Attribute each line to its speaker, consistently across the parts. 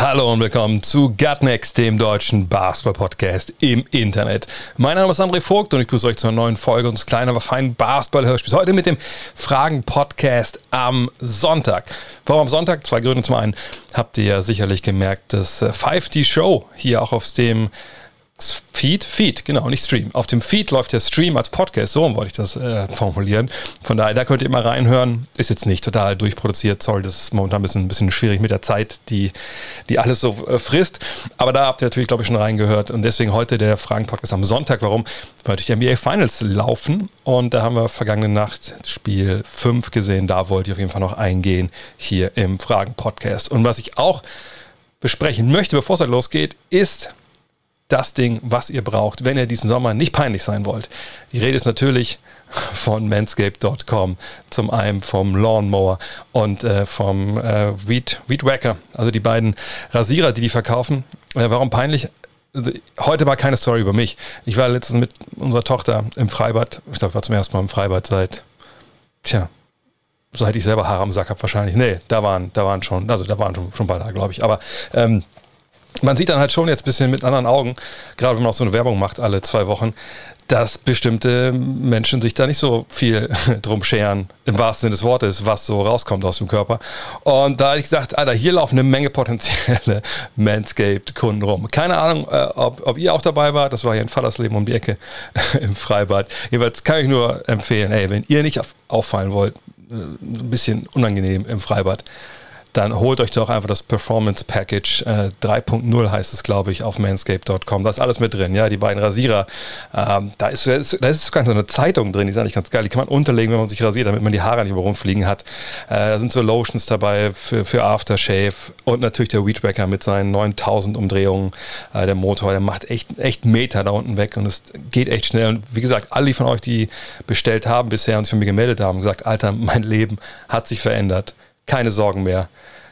Speaker 1: Hallo und willkommen zu Gutnext, dem deutschen Basketball-Podcast im Internet. Mein Name ist André Vogt und ich begrüße euch zu einer neuen Folge unseres kleinen, aber feinen Basketball-Hörspiels. Heute mit dem Fragen-Podcast am Sonntag. Warum am Sonntag? Zwei Gründe. Zum einen habt ihr ja sicherlich gemerkt, dass 5D Show hier auch auf dem Feed, Feed, genau, nicht Stream. Auf dem Feed läuft der Stream als Podcast, so wollte ich das äh, formulieren. Von daher, da könnt ihr immer reinhören. Ist jetzt nicht total durchproduziert, sorry, das ist momentan ein bisschen, ein bisschen schwierig mit der Zeit, die, die alles so äh, frisst. Aber da habt ihr natürlich, glaube ich, schon reingehört. Und deswegen heute der Fragen-Podcast am Sonntag. Warum? Weil durch die NBA Finals laufen. Und da haben wir vergangene Nacht Spiel 5 gesehen. Da wollte ich auf jeden Fall noch eingehen hier im Fragen-Podcast. Und was ich auch besprechen möchte, bevor es halt losgeht, ist das Ding, was ihr braucht, wenn ihr diesen Sommer nicht peinlich sein wollt. Die Rede ist natürlich von manscape.com, zum einen vom Lawnmower und äh, vom äh, Weed, Weed Wacker, also die beiden Rasierer, die die verkaufen. Äh, warum peinlich? Also, heute mal keine Story über mich. Ich war letztens mit unserer Tochter im Freibad. Ich glaube, ich war zum ersten Mal im Freibad seit, tja, seit ich selber Haare am Sack habe wahrscheinlich. Nee, da waren, da waren schon, also da waren schon, schon ein paar da, glaube ich. Aber ähm, man sieht dann halt schon jetzt ein bisschen mit anderen Augen, gerade wenn man auch so eine Werbung macht alle zwei Wochen, dass bestimmte Menschen sich da nicht so viel drum scheren, im wahrsten Sinne des Wortes, was so rauskommt aus dem Körper. Und da habe ich gesagt, Alter, hier laufen eine Menge potenzielle Manscaped-Kunden rum. Keine Ahnung, äh, ob, ob ihr auch dabei wart, das war hier in Vatersleben um die Ecke im Freibad. Jedenfalls kann ich nur empfehlen, ey, wenn ihr nicht auffallen wollt, äh, ein bisschen unangenehm im Freibad, dann holt euch doch einfach das Performance Package äh, 3.0 heißt es, glaube ich, auf manscape.com. Da ist alles mit drin, ja, die beiden Rasierer. Ähm, da, ist, da, ist, sogar so eine Zeitung drin, die ist eigentlich ganz geil. Die kann man unterlegen, wenn man sich rasiert, damit man die Haare nicht mehr rumfliegen hat. Äh, da sind so Lotions dabei für, für Aftershave und natürlich der Weedwacker mit seinen 9000 Umdrehungen. Äh, der Motor, der macht echt, echt Meter da unten weg und es geht echt schnell. Und wie gesagt, alle von euch, die bestellt haben bisher und sich für mich gemeldet haben, gesagt, Alter, mein Leben hat sich verändert keine Sorgen mehr,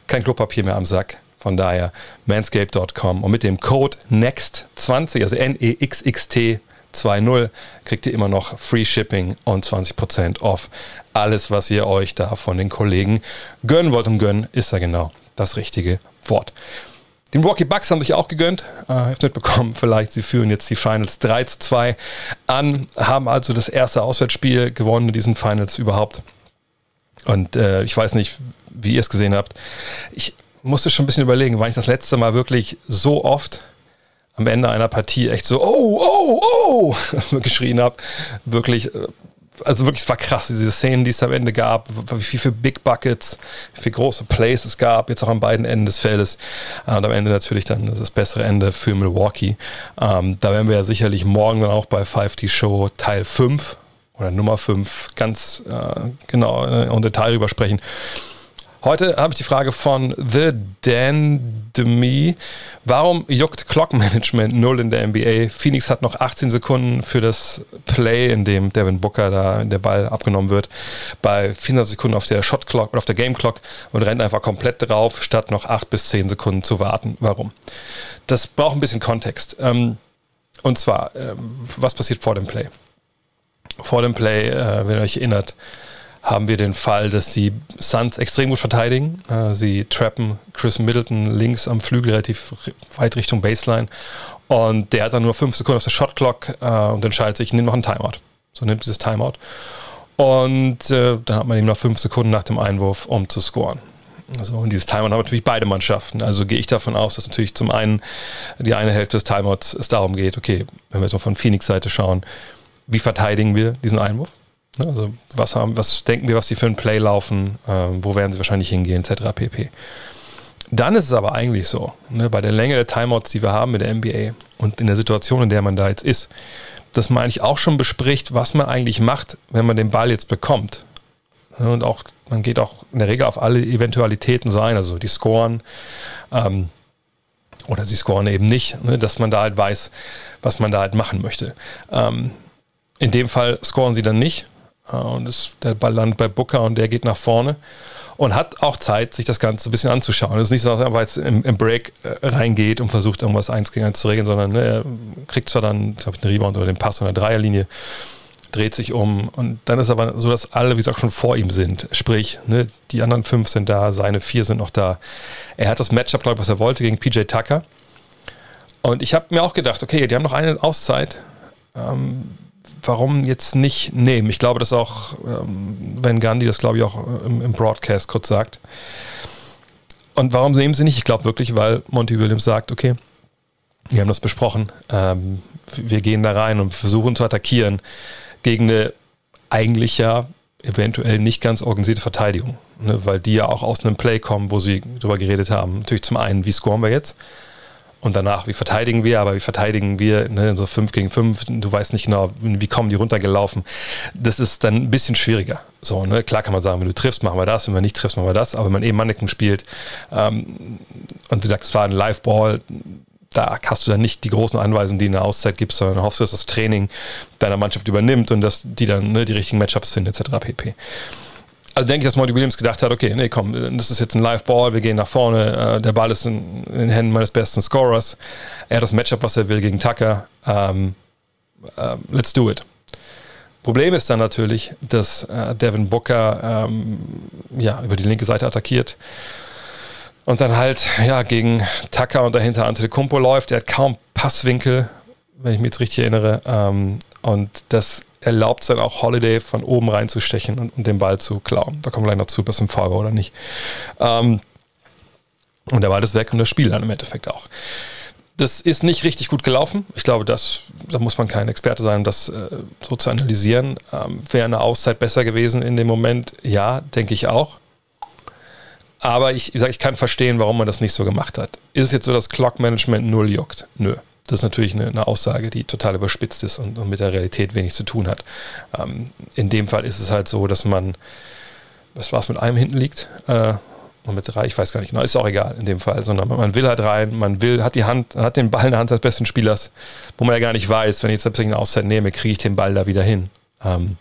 Speaker 1: kein Klopapier mehr am Sack. Von daher manscape.com und mit dem Code NEXT20, also N-E-X-X-T 20 kriegt ihr immer noch Free Shipping und 20% off. Alles, was ihr euch da von den Kollegen gönnen wollt und gönnen, ist da genau das richtige Wort. Die Milwaukee Bucks haben sich auch gegönnt. Äh, ich habe mitbekommen, vielleicht sie führen jetzt die Finals 3 zu 2 an, haben also das erste Auswärtsspiel gewonnen in diesen Finals überhaupt. Und äh, ich weiß nicht, wie ihr es gesehen habt. Ich musste schon ein bisschen überlegen, wann ich das letzte Mal wirklich so oft am Ende einer Partie echt so, oh, oh, oh, geschrien habe. Wirklich, äh, also wirklich, es war krass, diese Szenen, die es am Ende gab, wie viele Big Buckets, wie viele große Plays es gab, jetzt auch an beiden Enden des Feldes. Und am Ende natürlich dann das bessere Ende für Milwaukee. Ähm, da werden wir ja sicherlich morgen dann auch bei 5D Show Teil 5 oder Nummer 5 ganz äh, genau äh, im Detail drüber sprechen. Heute habe ich die Frage von The Dandemy. Warum juckt Clock Management null in der NBA? Phoenix hat noch 18 Sekunden für das Play, in dem Devin Booker da der Ball abgenommen wird, bei 24 Sekunden auf der Shot Clock oder auf der Game Clock und rennt einfach komplett drauf, statt noch 8 bis 10 Sekunden zu warten. Warum? Das braucht ein bisschen Kontext. Ähm, und zwar, ähm, was passiert vor dem Play? Vor dem Play, äh, wenn ihr euch erinnert, haben wir den Fall, dass die Suns extrem gut verteidigen. Äh, sie trappen Chris Middleton links am Flügel relativ weit Richtung Baseline. Und der hat dann nur fünf Sekunden auf der Shotclock äh, und entscheidet sich, nimmt noch ein Timeout. So nimmt dieses Timeout. Und äh, dann hat man ihm noch fünf Sekunden nach dem Einwurf, um zu scoren. Also, und dieses Timeout haben natürlich beide Mannschaften. Also gehe ich davon aus, dass natürlich zum einen die eine Hälfte des Timeouts es darum geht, okay, wenn wir jetzt mal von Phoenix Seite schauen, wie verteidigen wir diesen Einwurf? Ne, also was, haben, was denken wir, was die für ein Play laufen, äh, wo werden sie wahrscheinlich hingehen, etc. pp. Dann ist es aber eigentlich so, ne, bei der Länge der Timeouts, die wir haben mit der NBA und in der Situation, in der man da jetzt ist, dass man eigentlich auch schon bespricht, was man eigentlich macht, wenn man den Ball jetzt bekommt. Ne, und auch, man geht auch in der Regel auf alle Eventualitäten so ein, also die Scoren ähm, oder sie scoren eben nicht, ne, dass man da halt weiß, was man da halt machen möchte. Ähm, in dem Fall scoren sie dann nicht äh, und es, der Ball landet bei Booker und der geht nach vorne und hat auch Zeit, sich das Ganze ein bisschen anzuschauen. Es ist nicht so, dass er jetzt im, im Break äh, reingeht und versucht, irgendwas eins gegen eins zu regeln, sondern ne, er kriegt zwar dann, glaube ich, einen Rebound oder den Pass oder Dreierlinie, dreht sich um und dann ist aber so, dass alle, wie gesagt, schon vor ihm sind. Sprich, ne, die anderen fünf sind da, seine vier sind noch da. Er hat das Matchup, glaube ich, was er wollte, gegen PJ Tucker. Und ich habe mir auch gedacht, okay, die haben noch eine Auszeit. Ähm, warum jetzt nicht nehmen? Ich glaube, dass auch ähm, Gandhi das, glaube ich, auch im, im, Broadcast kurz sagt. Und warum nehmen sie nicht? Ich glaube wirklich, weil Monty Williams sagt, okay, wir haben das besprochen, ähm, wir gehen da rein und versuchen zu attackieren gegen eine eigentlich ja eventuell nicht ganz organisierte Verteidigung, ne, weil die ja auch aus einem Play kommen, wo sie darüber geredet haben. Natürlich zum einen, wie scoren wir jetzt? Und danach, wie verteidigen wir, aber wie verteidigen wir, ne, so 5 gegen 5, du weißt nicht genau, wie kommen die runtergelaufen. Das ist dann ein bisschen schwieriger. So, ne? Klar kann man sagen, wenn du triffst, machen wir das, wenn wir nicht triffst, machen wir das, aber wenn man eben Mannequin spielt ähm, und wie gesagt, es war ein Live-Ball, da hast du dann nicht die großen Anweisungen, die in der Auszeit gibst, sondern hoffst, dass das Training deiner Mannschaft übernimmt und dass die dann ne, die richtigen Matchups finden, etc. pp also denke ich, dass Monty Williams gedacht hat, okay, nee, komm, das ist jetzt ein Live-Ball, wir gehen nach vorne, äh, der Ball ist in, in, den Händen meines besten Scorers, er hat das Matchup, was er will gegen Tucker, ähm, äh, let's do it. Problem ist dann natürlich, dass äh, Devin Booker ähm, ja, über die linke Seite attackiert und dann halt ja, gegen Tucker und dahinter Antetokounmpo läuft. Er hat kaum Passwinkel, wenn ich mich jetzt richtig erinnere. Ähm, und das erlaubt es dann auch Holiday von oben reinzustechen und, und, den Ball zu klauen. Da kommen wir gleich noch zu, ob es ein Foul war oder nicht. Ähm, und der Ball ist weg und das Spiel dann im Endeffekt auch. Das ist nicht richtig gut gelaufen. Ich glaube, das, da muss man kein Experte sein, um das äh, so zu analysieren. Ähm, Wäre eine Auszeit besser gewesen in dem Moment? Ja, denke ich auch. Aber ich, ich, sag, ich kann verstehen, warum man das nicht so gemacht hat. Ist es jetzt so, dass Clock Management null juckt? Nö. Das ist natürlich eine, eine Aussage, die total überspitzt ist und, und, mit der Realität wenig zu tun hat. Ähm, in dem Fall ist es halt so, dass man, was war es, mit einem hinten liegt äh, und mit drei, ich weiß gar nicht genau, ist auch egal in dem Fall, sondern man will halt rein, man will, hat die Hand, hat den Ball in der Hand des besten Spielers, wo man ja gar nicht weiß, wenn ich jetzt tatsächlich eine Auszeit nehme, kriege ich den Ball da wieder hin. Ähm,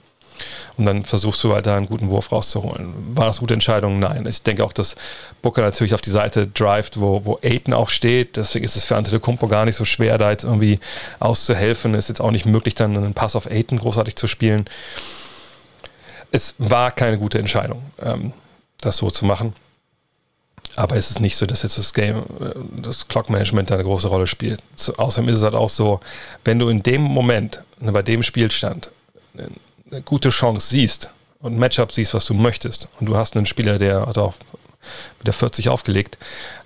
Speaker 1: und dann versuchst du halt da einen guten Wurf rauszuholen. War das gute Entscheidung? Nein. Ich denke auch, dass Booker natürlich auf die Seite drivet, wo, wo Aiden auch steht. Deswegen ist es für Antetokounmpo gar nicht so schwer, da jetzt irgendwie auszuhelfen. Ist jetzt auch nicht möglich, dann einen Pass auf Aiden großartig zu spielen. Es war keine gute Entscheidung, ähm, das so zu machen. Aber es ist nicht so, dass jetzt das Game, äh, das Clock Management da eine große Rolle spielt. Außerdem ist es halt auch so, wenn du in dem Moment, bei dem Spielstand, eine gute Chance siehst und Matchup siehst, was du möchtest, und du hast einen Spieler, der hat auch mit der 40 aufgelegt,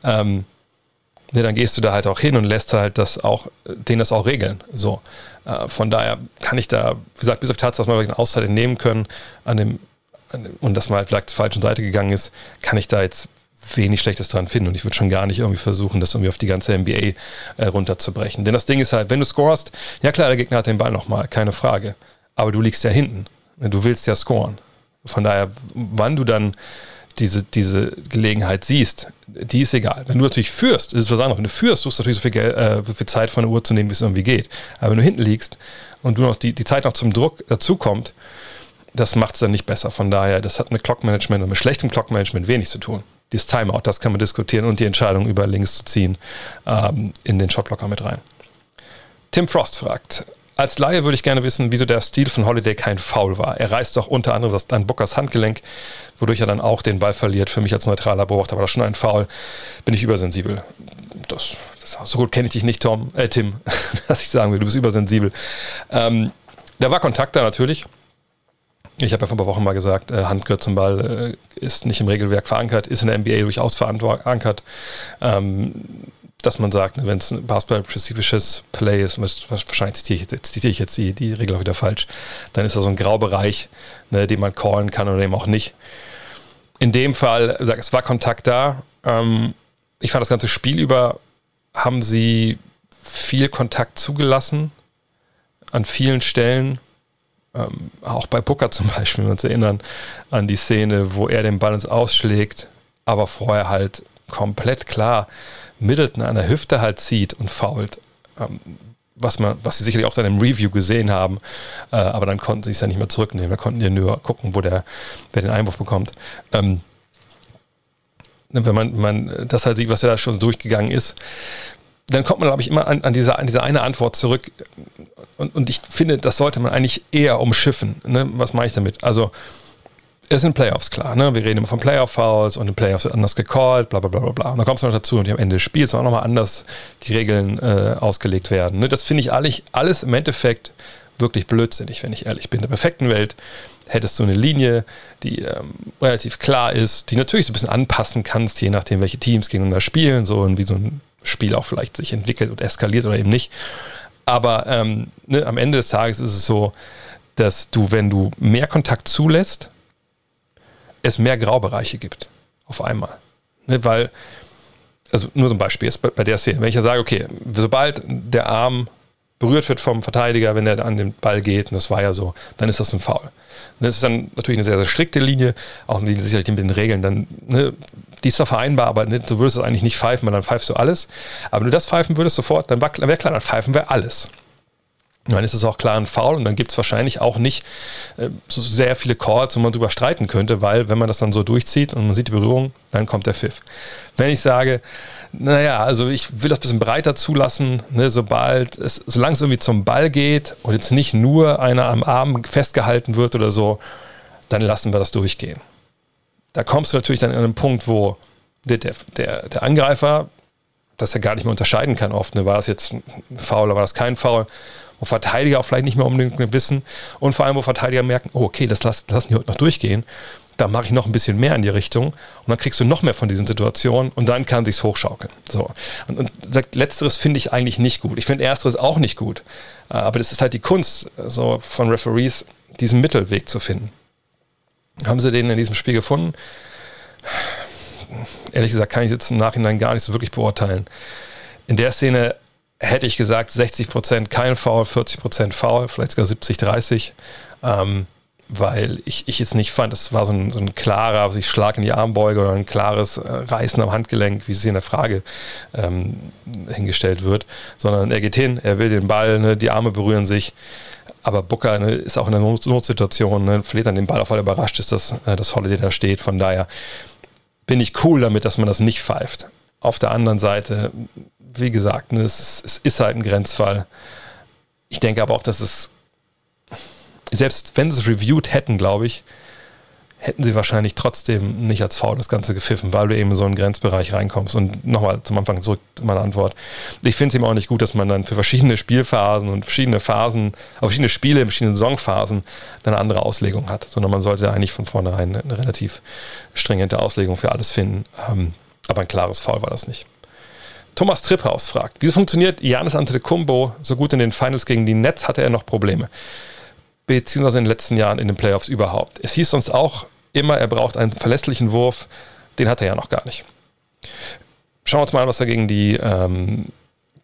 Speaker 1: ähm, ja, dann gehst du da halt auch hin und lässt halt das auch, den das auch regeln. So. Äh, von daher kann ich da, wie gesagt, bis auf die Tatsache, dass wir eine Auszeit nehmen können an dem, an dem, und dass man halt vielleicht zur falschen Seite gegangen ist, kann ich da jetzt wenig Schlechtes dran finden. Und ich würde schon gar nicht irgendwie versuchen, das irgendwie auf die ganze NBA äh, runterzubrechen. Denn das Ding ist halt, wenn du scorest, ja klar, der Gegner hat den Ball nochmal, keine Frage aber du liegst ja hinten. Du willst ja scoren. Von daher, wann du dann diese, diese Gelegenheit siehst, die ist egal. Wenn du natürlich führst, ist es was anderes. Wenn du führst, suchst du natürlich so viel, Geld, äh, viel Zeit von der Uhr zu nehmen, wie es irgendwie geht. Aber wenn du hinten liegst und du noch die, die Zeit noch zum Druck dazukommt, das macht es dann nicht besser. Von daher, das hat mit Clockmanagement und mit schlechtem Clockmanagement wenig zu tun. Dieses Timeout, das kann man diskutieren und die Entscheidung über links zu ziehen ähm, in den Shotblocker mit rein. Tim Frost fragt, als Laie würde ich gerne wissen, wieso der Stil von Holiday kein Foul war. Er reißt doch unter anderem das an Bookers Handgelenk, wodurch er dann auch den Ball verliert. Für mich als neutraler Beobachter war das schon ein Foul. Bin ich übersensibel. Das, das so gut kenne ich dich nicht, Tom, äh, Tim, dass ich sagen will, du bist übersensibel. Ähm, da war Kontakt da natürlich. Ich habe ja vor ein paar Wochen mal gesagt, äh, Hand gehört zum Ball, äh, ist nicht im Regelwerk verankert, ist in der NBA durchaus verankert. Ähm, dass man sagt, ne, wenn es ein basketball-spezifisches Play ist, wahrscheinlich zitiere ich, jetzt, zitiere ich jetzt die, die Regel auch wieder falsch, dann ist da so ein Graubereich, ne, den man callen kann oder eben auch nicht. In dem Fall, es war Kontakt da. Ähm, ich fand das ganze Spiel über, haben sie viel Kontakt zugelassen an vielen Stellen. Ähm, auch bei Booker zum Beispiel, wenn wir uns erinnern an die Szene, wo er den Ball ins Ausschlägt, aber vorher halt komplett klar Middleton an der Hüfte halt zieht und fault. Ähm, was, man, was sie sicherlich auch dann im Review gesehen haben, äh, aber dann konnten sie es ja nicht mehr zurücknehmen. Da konnten die nur gucken, wo der, wer den Einwurf bekommt. Ähm, wenn man, man das halt sieht, was ja da schon durchgegangen ist, dann kommt man, glaube ich, immer an, an, diese, an diese eine Antwort zurück. Und, und ich finde, das sollte man eigentlich eher umschiffen. Ne? Was mache ich damit? Also, es sind Playoffs, klar. Ne? Wir reden immer von Playoff-Fouls und in Playoffs wird anders gecallt, bla bla bla bla. Und dann kommst du noch dazu und am Ende des Spiels auch nochmal anders die Regeln äh, ausgelegt werden. Ne? Das finde ich alles, alles im Endeffekt wirklich blödsinnig, wenn ich ehrlich bin. In der perfekten Welt hättest du eine Linie, die ähm, relativ klar ist, die natürlich so ein bisschen anpassen kannst, je nachdem, welche Teams gegeneinander spielen, so und wie so ein Spiel auch vielleicht sich entwickelt und eskaliert oder eben nicht. Aber ähm, ne, am Ende des Tages ist es so, dass du, wenn du mehr Kontakt zulässt, es mehr Graubereiche gibt. Auf einmal. Ne, weil, also nur so ein Beispiel ist bei, bei der Szene, wenn ich ja sage, okay, sobald der Arm berührt wird vom Verteidiger, wenn er an den Ball geht, und das war ja so, dann ist das ein Foul. Das ist dann natürlich eine sehr, sehr strikte Linie, auch Linie sicherlich mit den Regeln, dann, ne, die ist zwar vereinbar, aber ne, du würdest es eigentlich nicht pfeifen, weil dann pfeifst du alles. Aber wenn du das pfeifen würdest sofort, dann wäre klar, dann pfeifen wir alles. Dann ist es auch klar ein Foul und dann gibt es wahrscheinlich auch nicht äh, so sehr viele Calls, wo man drüber streiten könnte, weil wenn man das dann so durchzieht und man sieht die Berührung, dann kommt der Pfiff. Wenn ich sage, naja, also ich will das ein bisschen breiter zulassen, ne, sobald es, solange es irgendwie zum Ball geht und jetzt nicht nur einer am Arm festgehalten wird oder so, dann lassen wir das durchgehen. Da kommst du natürlich dann an einen Punkt, wo der, der, der Angreifer das ja gar nicht mehr unterscheiden kann oft. Ne? War das jetzt ein Foul oder war das kein Foul? Wo Verteidiger auch vielleicht nicht mehr unbedingt wissen und vor allem, wo Verteidiger merken, oh, okay, das lassen, die heute noch durchgehen, da mache ich noch ein bisschen mehr in die Richtung und dann kriegst du noch mehr von diesen Situationen und dann kann sich's hochschaukeln. So. Und, und letzteres finde ich eigentlich nicht gut. Ich finde ersteres auch nicht gut. Äh, aber das ist halt die Kunst so von Referees, diesen Mittelweg zu finden. Haben sie den in diesem Spiel gefunden? Ehrlich gesagt kann ich jetzt im Nachhinein gar nicht so wirklich beurteilen. In der Szene hätte ich gesagt, 60 Prozent kein Foul, 40 Prozent Foul, vielleicht sogar 70, 30. Ähm, weil ich, ich jetzt nicht fand, das war so ein, so ein klarer, sich Schlag in die Armbeuge oder ein klares äh, Reißen am Handgelenk, wie es hier in der Frage ähm, hingestellt wird, sondern er geht hin, er will den Ball, ne, die Arme berühren sich. Aber Booker ne, ist auch in einer Not Notsituation, ne, verliert dann den Ball, auf einmal überrascht ist, dass, äh, dass Holiday da steht. Von daher bin ich cool damit, dass man das nicht pfeift. Auf der anderen Seite wie gesagt, ne, es, es, ist halt ein Grenzfall. Ich denke aber auch, dass es, selbst wenn sie es reviewed hätten, glaube ich, hätten sie wahrscheinlich trotzdem nicht als Foul das Ganze gepfiffen, weil du eben in so einen Grenzbereich reinkommst. Und nochmal zum Anfang zurück meine Antwort. Ich finde es eben auch nicht gut, dass man dann für verschiedene Spielphasen und verschiedene Phasen, verschiedene Spiele, verschiedene Saisonphasen dann eine andere Auslegung hat, sondern man sollte eigentlich von vornherein eine relativ stringente Auslegung für alles finden. Ähm, aber ein klares Foul war das nicht. Thomas Tripphaus fragt, wieso funktioniert Janis Antetokounmpo so gut in den Finals gegen die Nets? Hatte er noch Probleme? Beziehungsweise in den letzten Jahren in den Playoffs überhaupt. Es hieß sonst auch immer, er braucht einen verlässlichen Wurf. Den hat er ja noch gar nicht. Schauen wir uns mal an, was er gegen die, ähm,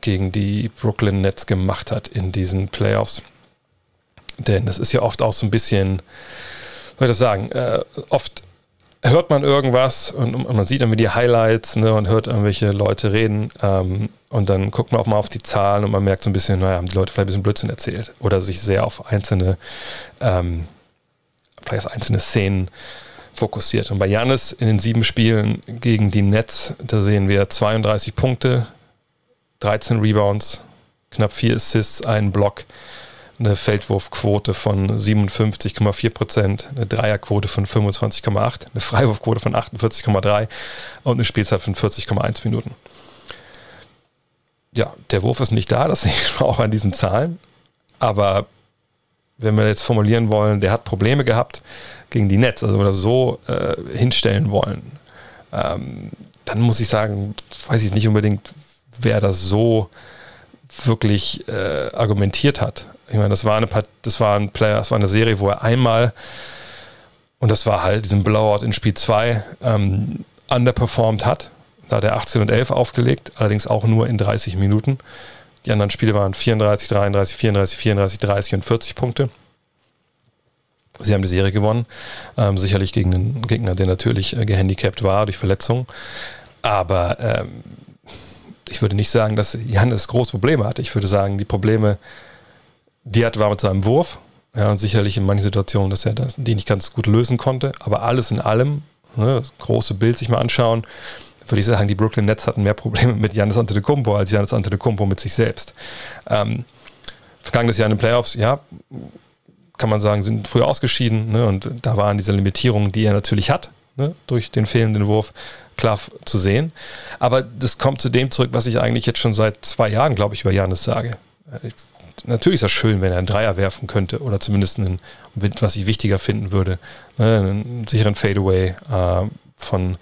Speaker 1: gegen die Brooklyn Nets gemacht hat in diesen Playoffs. Denn das ist ja oft auch so ein bisschen, soll ich das sagen, äh, oft hört man irgendwas und, und man sieht irgendwie die Highlights ne, und hört irgendwelche Leute reden. Ähm, und dann guckt man auch mal auf die Zahlen und man merkt so ein bisschen, naja, haben die Leute vielleicht ein bisschen Blödsinn erzählt oder sich sehr auf einzelne, ähm, vielleicht auf einzelne Szenen fokussiert. Und bei Janis in den sieben Spielen gegen die Nets, da sehen wir 32 Punkte, 13 Rebounds, knapp vier Assists, einen Block, eine Feldwurfquote von 57,4 Prozent, eine Dreierquote von 25,8, eine Freiwurfquote von 48,3% und eine Spielzeit von 40,1 Minuten. Ja, der Wurf ist nicht da, das sieht man auch an diesen Zahlen. Aber wenn wir jetzt formulieren wollen, der hat Probleme gehabt gegen die Netz, also wenn wir das so äh, hinstellen wollen, ähm, dann muss ich sagen, weiß ich nicht unbedingt, wer das so wirklich äh, argumentiert hat. Ich meine, das war eine, das war ein Player, das war eine Serie, wo er einmal, und das war halt diesen Blowout in Spiel 2, ähm, underperformed hat. Da hat er 18 und 11 aufgelegt, allerdings auch nur in 30 Minuten. Die anderen Spiele waren 34, 33, 34, 34, 30 und 40 Punkte. Sie haben die Serie gewonnen, ähm, sicherlich gegen einen Gegner, der natürlich äh, gehandicapt war durch Verletzungen. Aber ähm, ich würde nicht sagen, dass Janis große Probleme hatte. Ich würde sagen, die Probleme, die er hatte, war mit seinem Wurf. Ja, und sicherlich in manchen Situationen, dass er das, die nicht ganz gut lösen konnte. Aber alles in allem, ne, das große Bild sich mal anschauen, würde ich sagen, die Brooklyn Nets hatten mehr Probleme mit Janis Antetokounmpo als Janis Antetokounmpo mit sich selbst. Ähm, vergangenes Jahr in den Playoffs, ja, kann man sagen, sind früher ausgeschieden. Ne, und da waren diese Limitierungen, die er natürlich hat, ne, durch den fehlenden Wurf, klar zu sehen. Aber das kommt zu dem zurück, was ich eigentlich jetzt schon seit zwei Jahren, glaube ich, über Janis sage. Ich, natürlich ist das schön, wenn er einen Dreier werfen könnte oder zumindest einen, was ich wichtiger finden würde, ne, einen sicheren Fadeaway äh, von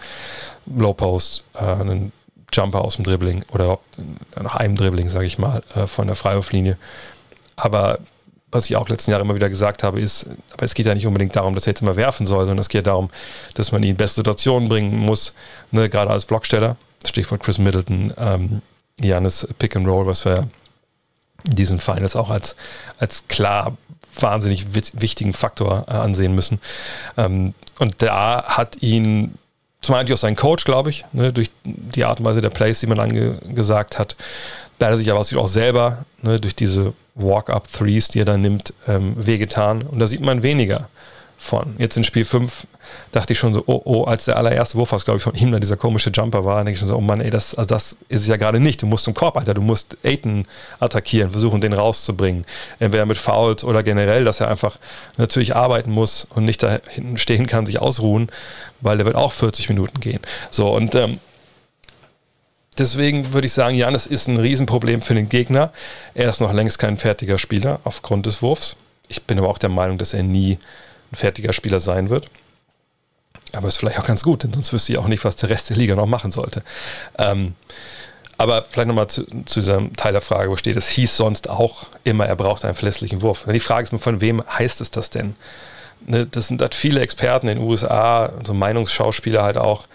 Speaker 1: Low Post, äh, einen Jumper aus dem Dribbling oder nach einem Dribbling, sage ich mal, äh, von der Freiwurflinie. Aber was ich auch letzten Jahre immer wieder gesagt habe, ist, aber es geht ja nicht unbedingt darum, dass er jetzt immer werfen soll, sondern es geht darum, dass man ihn in beste Situationen bringen muss, ne, gerade als Blocksteller. Stichwort Chris Middleton, ähm, Janis Pick and Roll, was wir in diesen Finals auch als, als klar wahnsinnig wichtigen Faktor äh, ansehen müssen. Ähm, und da hat ihn zum einen auch sein Coach, glaube ich, ne, durch die Art und Weise der Plays, die man angesagt. Da hat er sich aber auch selber ne, durch diese Walk-Up-Threes, die er dann nimmt, ähm, wehgetan. Und da sieht man weniger von. Jetzt in Spiel 5 dachte ich schon so, oh, oh, als der allererste Wurf, was glaube ich von ihm dann dieser komische Jumper war, denke ich schon so, oh Mann, ey, das, also das ist es ja gerade nicht. Du musst zum Korb, Alter, du musst Aiton attackieren, versuchen, den rauszubringen. Entweder mit Fouls oder generell, dass er einfach natürlich arbeiten muss und nicht da hinten stehen kann, sich ausruhen, weil der wird auch 40 Minuten gehen. So, und ähm, Deswegen würde ich sagen, Janis ist ein Riesenproblem für den Gegner. Er ist noch längst kein fertiger Spieler aufgrund des Wurfs. Ich bin aber auch der Meinung, dass er nie ein fertiger Spieler sein wird. Aber ist vielleicht auch ganz gut, denn sonst wüsste ich auch nicht, was der Rest der Liga noch machen sollte. Ähm, aber vielleicht nochmal zu, zu diesem Teil der Frage, wo steht, es hieß sonst auch immer, er braucht einen verlässlichen Wurf. Die Frage ist, von wem heißt es das denn? Ne, das sind halt viele Experten in den USA, so Meinungsschauspieler halt auch,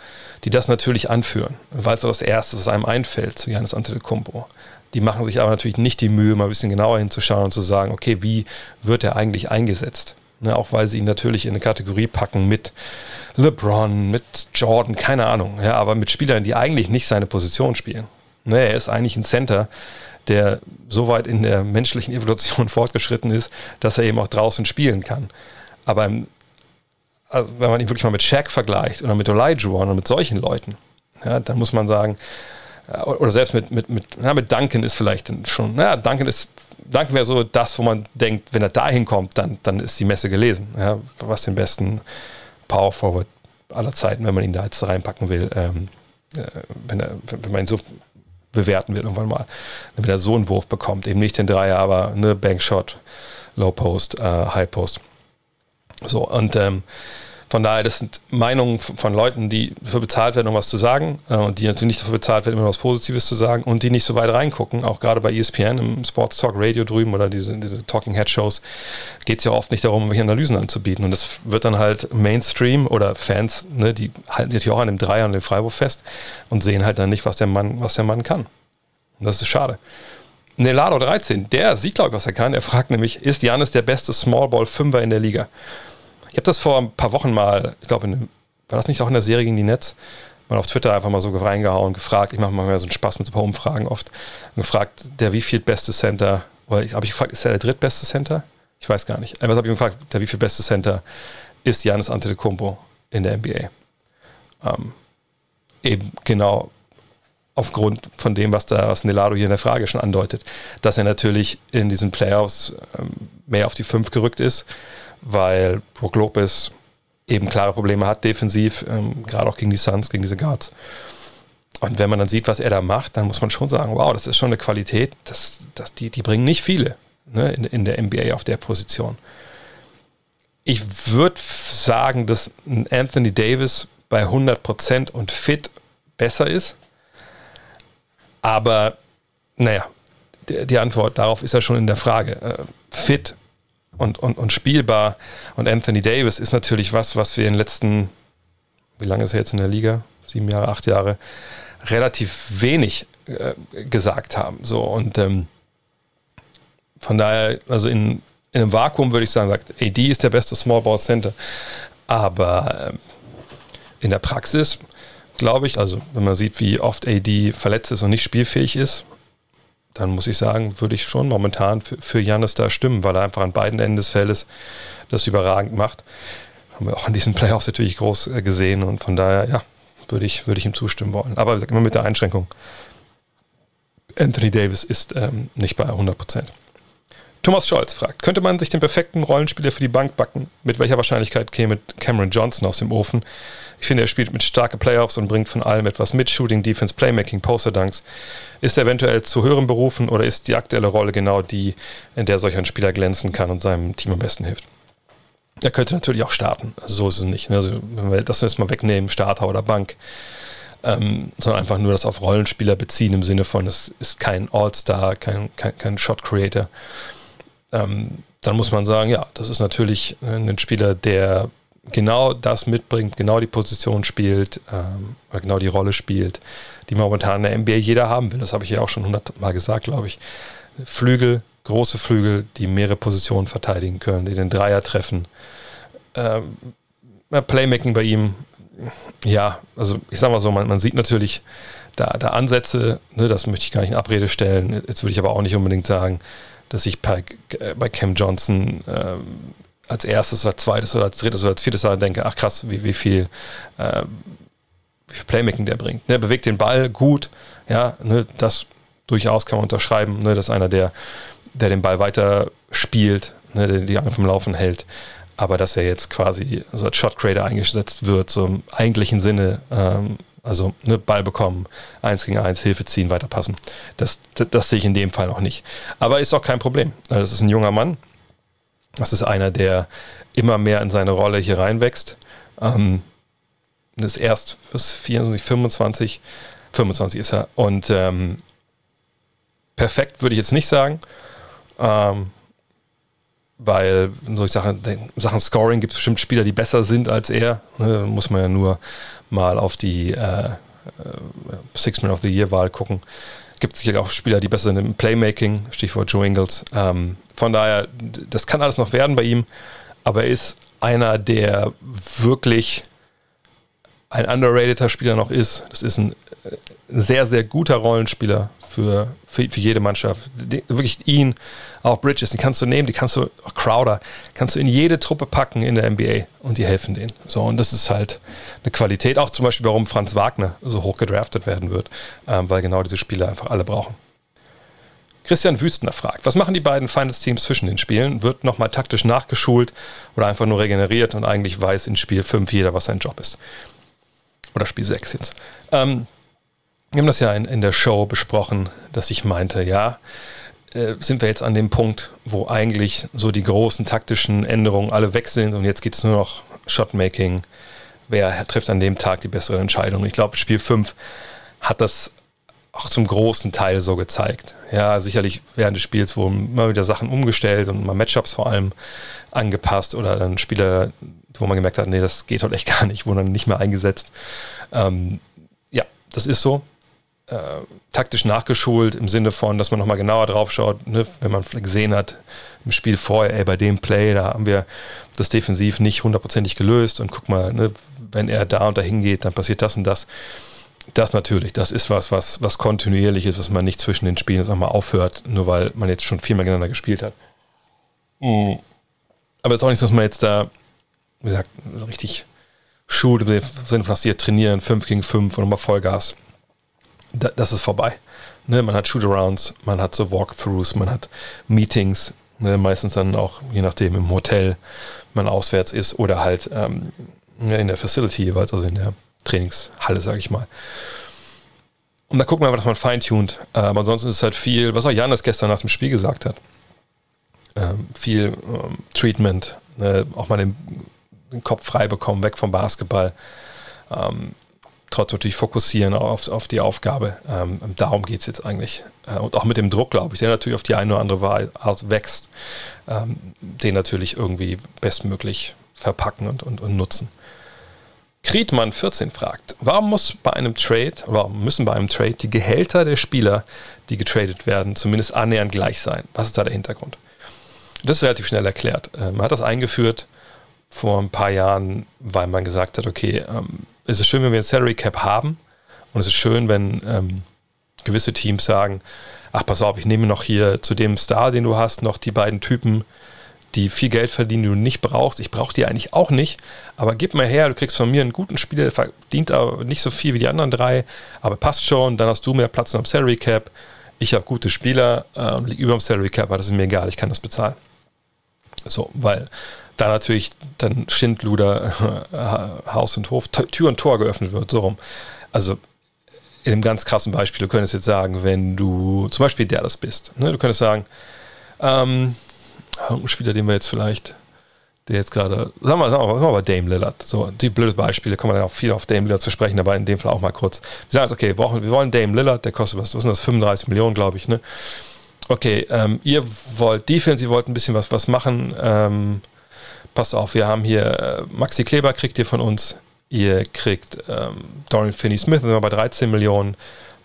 Speaker 1: die das natürlich anführen, weil es das Erste, was einem einfällt zu Janis Antetokounmpo. Die machen sich aber natürlich nicht die Mühe, mal ein bisschen genauer hinzuschauen und zu sagen, okay, wie wird er eigentlich eingesetzt? Ne, auch weil sie ihn natürlich in eine Kategorie packen mit LeBron, mit Jordan, keine Ahnung, ja, aber mit Spielern, die eigentlich nicht seine Position spielen. Ne, er ist eigentlich ein Center, der so weit in der menschlichen Evolution fortgeschritten ist, dass er eben auch draußen spielen kann. Aber im also wenn man ihn wirklich mal mit Shaq vergleicht oder mit Elijah oder mit solchen Leuten, ja, dann muss man sagen, äh, oder selbst mit, mit, mit, ja, mit Duncan ist vielleicht schon, naja, Duncan ist, Duncan wäre so das, wo man denkt, wenn er dahin kommt, dann, dann ist die Messe gelesen. Ja, was den besten Power Forward aller Zeiten, wenn man ihn da jetzt reinpacken will, ähm, äh, wenn, er, wenn man ihn so bewerten will irgendwann mal, wenn er so einen Wurf bekommt, eben nicht den Dreier, aber eine Bankshot, Low Post, äh, High Post. So, und ähm, von daher, das sind Meinungen von Leuten, die dafür bezahlt werden, um was zu sagen äh, und die natürlich nicht dafür bezahlt werden, immer was Positives zu sagen und die nicht so weit reingucken. Auch gerade bei ESPN im Sports Talk Radio drüben oder diese, diese Talking Head Shows geht es ja oft nicht darum, welche Analysen anzubieten. Und das wird dann halt Mainstream oder Fans, ne, die halten sich natürlich auch an dem Dreier und dem Freiwurf fest und sehen halt dann nicht, was der Mann, was der Mann kann. Und das ist schade. Nelado 13, der sieht, glaube ich, was er kann. Er fragt nämlich, ist Janis der beste Smallball-Fünfer in der Liga? Ich habe das vor ein paar Wochen mal, ich glaube, war das nicht auch in der Serie gegen die Netz? Mal auf Twitter einfach mal so reingehauen, gefragt. Ich mache mal so einen Spaß mit so ein paar Umfragen oft. gefragt, der wie viel beste Center, oder habe ich gefragt, ist er der drittbeste Center? Ich weiß gar nicht. Was habe ich gefragt, der wie viel beste Center ist Janis Antetokounmpo in der NBA? Ähm, eben genau aufgrund von dem, was da was Nelado hier in der Frage schon andeutet, dass er natürlich in diesen Playoffs ähm, mehr auf die 5 gerückt ist weil Brook Lopez eben klare Probleme hat defensiv, ähm, gerade auch gegen die Suns, gegen diese Guards. Und wenn man dann sieht, was er da macht, dann muss man schon sagen, wow, das ist schon eine Qualität, das, das, die, die bringen nicht viele ne, in, in der NBA auf der Position. Ich würde sagen, dass Anthony Davis bei 100% und fit besser ist. Aber naja, die, die Antwort darauf ist ja schon in der Frage. Äh, fit und, und, und spielbar. Und Anthony Davis ist natürlich was, was wir in den letzten, wie lange ist er jetzt in der Liga? Sieben Jahre, acht Jahre, relativ wenig äh, gesagt haben. So und ähm, von daher, also in, in einem Vakuum würde ich sagen, sagt, AD ist der beste Small Ball Center. Aber äh, in der Praxis glaube ich, also wenn man sieht, wie oft AD verletzt ist und nicht spielfähig ist, dann muss ich sagen, würde ich schon momentan für Janis da stimmen, weil er einfach an beiden Enden des Feldes das überragend macht. Haben wir auch an diesen Playoffs natürlich groß äh, gesehen und von daher, ja, würde ich, würde ich ihm zustimmen wollen. Aber wie gesagt, immer mit der Einschränkung. Anthony Davis ist ähm, nicht bei 100 Prozent. Thomas Scholz fragt, könnte man sich den perfekten Rollenspieler für die Bank backen? Mit welcher Wahrscheinlichkeit käme Cameron Johnson aus dem Ofen? Ich finde, er spielt mit starke Playoffs und bringt von allem etwas mit. Shooting, Defense, Playmaking, Poster-Dunks. Ist er eventuell zu höheren berufen oder ist die aktuelle Rolle genau die, in der solch ein Spieler glänzen kann und seinem Team am besten hilft? Er könnte natürlich auch starten. Also so ist es nicht. Also, wenn wir das jetzt mal wegnehmen, Starter oder Bank, ähm, sondern einfach nur das auf Rollenspieler beziehen im Sinne von, es ist kein All-Star, kein, kein, kein Shot-Creator ähm, dann muss man sagen, ja, das ist natürlich ein Spieler, der genau das mitbringt, genau die Position spielt, ähm, oder genau die Rolle spielt, die momentan in der NBA jeder haben will. Das habe ich ja auch schon hundertmal gesagt, glaube ich. Flügel, große Flügel, die mehrere Positionen verteidigen können, die den Dreier treffen. Ähm, Playmaking bei ihm, ja, also ich sage mal so, man, man sieht natürlich da, da Ansätze, ne, das möchte ich gar nicht in Abrede stellen. Jetzt würde ich aber auch nicht unbedingt sagen, dass ich bei, äh, bei Cam Johnson ähm, als erstes, als zweites oder als drittes oder als viertes Mal denke, ach krass, wie, wie viel, äh, wie viel Playmaking der bringt. Der bewegt den Ball gut, ja, ne, das durchaus kann man unterschreiben, ne, dass einer, der, der den Ball weiter spielt, ne, der die Angel vom Laufen hält, aber dass er jetzt quasi so als Shot Creator eingesetzt wird, so im eigentlichen Sinne, ähm, also ne, Ball bekommen, eins gegen eins, Hilfe ziehen, weiterpassen. Das, das, das, sehe ich in dem Fall noch nicht. Aber ist auch kein Problem. Also das ist ein junger Mann. Das ist einer, der immer mehr in seine Rolle hier reinwächst. Ähm, das ist erst bis 24, 25, 25 ist er. Und ähm, perfekt würde ich jetzt nicht sagen. Ähm, weil so ich sage, Sachen Scoring gibt es bestimmt Spieler, die besser sind als er. Ne, muss man ja nur mal auf die äh, äh Six Man of the Year Wahl gucken. Gibt sicherlich auch Spieler, die besser sind im Playmaking, Stichwort Joe Ingles. Ähm, von daher, das kann alles noch werden bei ihm, aber er ist einer, der wirklich ein underrateder Spieler noch ist. Das ist ein äh, sehr, sehr guter Rollenspieler für, für, für jede Mannschaft. Die, wirklich ihn, auch Bridges, die kannst du nehmen, die kannst du, auch Crowder, kannst du in jede Truppe packen in der NBA und die helfen denen. So, und das ist halt eine Qualität, auch zum Beispiel, warum Franz Wagner so hoch gedraftet werden wird, ähm, weil genau diese Spieler einfach alle brauchen. Christian Wüstner fragt, was machen die beiden Finals-Teams zwischen den Spielen? Wird nochmal taktisch nachgeschult oder einfach nur regeneriert und eigentlich weiß in Spiel 5 jeder, was sein Job ist? Oder Spiel 6 jetzt. Ähm, wir haben das ja in, in der Show besprochen, dass ich meinte, ja, äh, sind wir jetzt an dem Punkt, wo eigentlich so die großen taktischen Änderungen alle weg sind und jetzt geht es nur noch Shotmaking. Wer trifft an dem Tag die bessere Entscheidung? Ich glaube, Spiel 5 hat das auch zum großen Teil so gezeigt. Ja, sicherlich während des Spiels wurden immer wieder Sachen umgestellt und mal Matchups vor allem angepasst oder dann Spieler, wo man gemerkt hat, nee, das geht halt echt gar nicht, wurden dann nicht mehr eingesetzt. Ähm, ja, das ist so äh, taktisch nachgeschult im Sinne von, dass man nochmal genauer drauf schaut, ne, wenn man gesehen hat im Spiel vorher, ey, bei dem Play, da haben wir das defensiv nicht hundertprozentig gelöst und guck mal, ne, wenn er da und da hingeht, dann passiert das und das. Das natürlich, das ist was, was, was kontinuierlich ist, was man nicht zwischen den Spielen jetzt auch mal aufhört, nur weil man jetzt schon viermal gegeneinander gespielt hat. Mhm. Aber es ist auch nicht so, dass man jetzt da, wie gesagt, richtig schult, im Sinne von, dass die trainieren, 5 gegen 5 und mal Vollgas das ist vorbei. Ne, man hat Shootarounds, man hat so Walkthroughs, man hat Meetings, ne, meistens dann auch, je nachdem, im Hotel man auswärts ist oder halt ähm, in der Facility jeweils, also in der Trainingshalle, sage ich mal. Und da gucken wir einfach, dass man feintuned. Aber ansonsten ist es halt viel, was auch Janis gestern nach dem Spiel gesagt hat. Ähm, viel ähm, Treatment, ne, auch mal den, den, Kopf frei bekommen, weg vom Basketball. Ähm, trotzdem natürlich fokussieren auf, auf die Aufgabe. Ähm, darum geht es jetzt eigentlich. Äh, und auch mit dem Druck, glaube ich, der natürlich auf die eine oder andere Art wächst, ähm, den natürlich irgendwie bestmöglich verpacken und, und, und nutzen. Kriedmann 14 fragt, warum muss bei einem Trade, warum müssen bei einem Trade die Gehälter der Spieler, die getradet werden, zumindest annähernd gleich sein? Was ist da der Hintergrund? Das ist relativ schnell erklärt. Äh, man hat das eingeführt, vor ein paar Jahren, weil man gesagt hat, okay, ähm, es ist schön, wenn wir ein Salary Cap haben und es ist schön, wenn ähm, gewisse Teams sagen, ach pass auf, ich nehme noch hier zu dem Star, den du hast, noch die beiden Typen, die viel Geld verdienen, die du nicht brauchst. Ich brauche die eigentlich auch nicht, aber gib mal her, du kriegst von mir einen guten Spieler, der verdient aber nicht so viel wie die anderen drei, aber passt schon, dann hast du mehr Platz am Salary Cap. Ich habe gute Spieler, äh, liege über dem Salary Cap, aber das ist mir egal, ich kann das bezahlen. So, weil da natürlich dann Schindluder, äh, Haus und Hof, Tür und Tor geöffnet wird, so rum. Also in einem ganz krassen Beispiel, du könntest jetzt sagen, wenn du zum Beispiel Dallas bist, ne, du könntest sagen, ähm, ein Spieler, den wir jetzt vielleicht, der jetzt gerade, sagen wir, sagen wir, sagen wir mal Dame Lillard, so, die blödes Beispiele, kommen wir dann auch viel auf Dame Lillard zu sprechen, aber in dem Fall auch mal kurz. Wir sagen jetzt, okay, wir wollen, wir wollen Dame Lillard, der kostet was, was sind das, 35 Millionen, glaube ich, ne? Okay, ähm, ihr wollt Defense, ihr wollt ein bisschen was, was machen, ähm, passt auf, wir haben hier äh, Maxi Kleber kriegt ihr von uns, ihr kriegt ähm, Dorian Finney-Smith, sind wir bei 13 Millionen,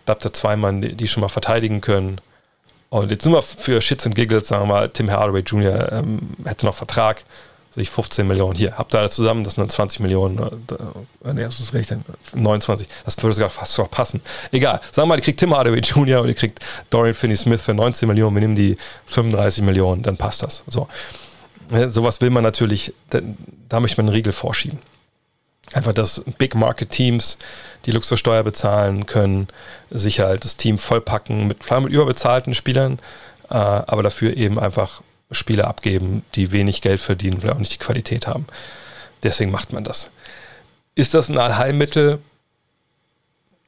Speaker 1: da habt ihr zwei Mann, die, die, schon mal verteidigen können. Und jetzt nur für Shits und Giggles, sagen wir mal, Tim Hardaway Jr. Ähm, hätte noch Vertrag, sehe ich 15 Millionen. Hier, habt ihr alles zusammen, das sind dann 20 Millionen. Äh, nee, das ist richtig, 29. Das würde sogar fast noch passen. Egal, sagen wir mal, ihr kriegt Tim Hardaway Jr. und ihr kriegt Dorian Finney-Smith für 19 Millionen, wir nehmen die 35 Millionen, dann passt das. So. Sowas will man natürlich, da, da möchte man einen Riegel vorschieben. Einfach, dass Big Market Teams, die Luxussteuer bezahlen können, sich halt das Team vollpacken mit, mit überbezahlten Spielern, äh, aber dafür eben einfach Spieler abgeben, die wenig Geld verdienen, vielleicht auch nicht die Qualität haben. Deswegen macht man das. Ist das ein Allheilmittel?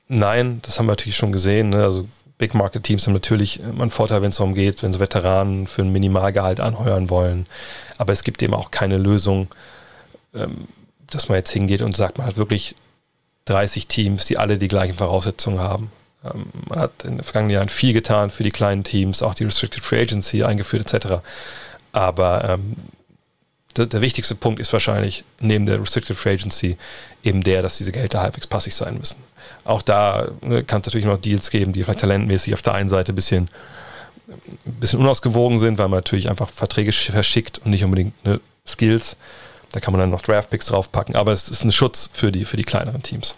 Speaker 1: Nein, das haben wir natürlich schon gesehen. Ne? Also Big Market Teams haben natürlich immer einen Vorteil, wenn es darum geht, wenn sie Veteranen für ein Minimalgehalt anheuern wollen. Aber es gibt eben auch keine Lösung, ähm, dass man jetzt hingeht und sagt, man hat wirklich 30 Teams, die alle die gleichen Voraussetzungen haben. Ähm, man hat in den vergangenen Jahren viel getan für die kleinen Teams, auch die Restricted Free Agency eingeführt etc. Aber ähm, der, der, wichtigste Punkt ist wahrscheinlich neben der Restricted Free Agency eben der, dass diese Gehälter halbwegs passig sein müssen auch da ne, kann es natürlich noch Deals geben, die vielleicht talentmäßig auf der einen Seite ein bisschen, ein bisschen unausgewogen sind, weil man natürlich einfach Verträge verschickt und nicht unbedingt ne, Skills. Da kann man dann noch Draftpicks draufpacken, aber es ist ein Schutz für die, für die kleineren Teams.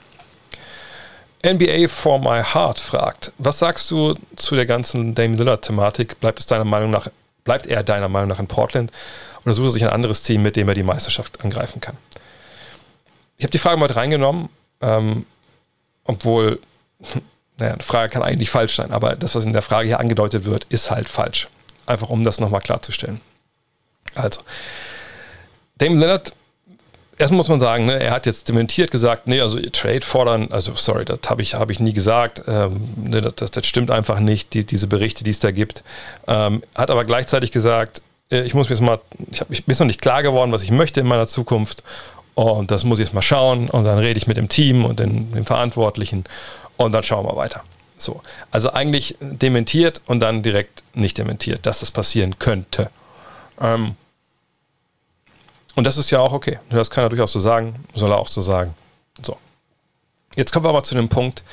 Speaker 1: NBA for My Heart fragt, was sagst du zu der ganzen Dame Lillard-Thematik? Bleibt es deiner Meinung nach, bleibt er deiner Meinung nach in Portland sucht er sich ein anderes Team, mit dem er die Meisterschaft angreifen kann? Ich habe die Frage mal reingenommen, ähm, obwohl, naja, eine Frage kann eigentlich falsch sein, aber das, was in der Frage hier angedeutet wird, ist halt falsch. Einfach um das nochmal klarzustellen. Also, Damon Leonard, erstmal muss man sagen, ne, er hat jetzt dementiert gesagt, nee, also Trade fordern, also sorry, das habe ich, hab ich nie gesagt, ähm, ne, das, das, stimmt einfach nicht, die, diese Berichte, die es da gibt. Ähm, hat aber gleichzeitig gesagt, ich muss mir jetzt mal, ich, hab, ich bin noch nicht klar geworden, was ich möchte in meiner Zukunft und das muss ich jetzt mal schauen und dann rede ich mit dem Team und den, den Verantwortlichen und dann schauen wir weiter. So, also eigentlich dementiert und dann direkt nicht dementiert, dass das passieren könnte. Ähm, und das ist ja auch okay. Das kann er durchaus so sagen, soll er auch so sagen. So. Jetzt kommen wir aber zu dem Punkt,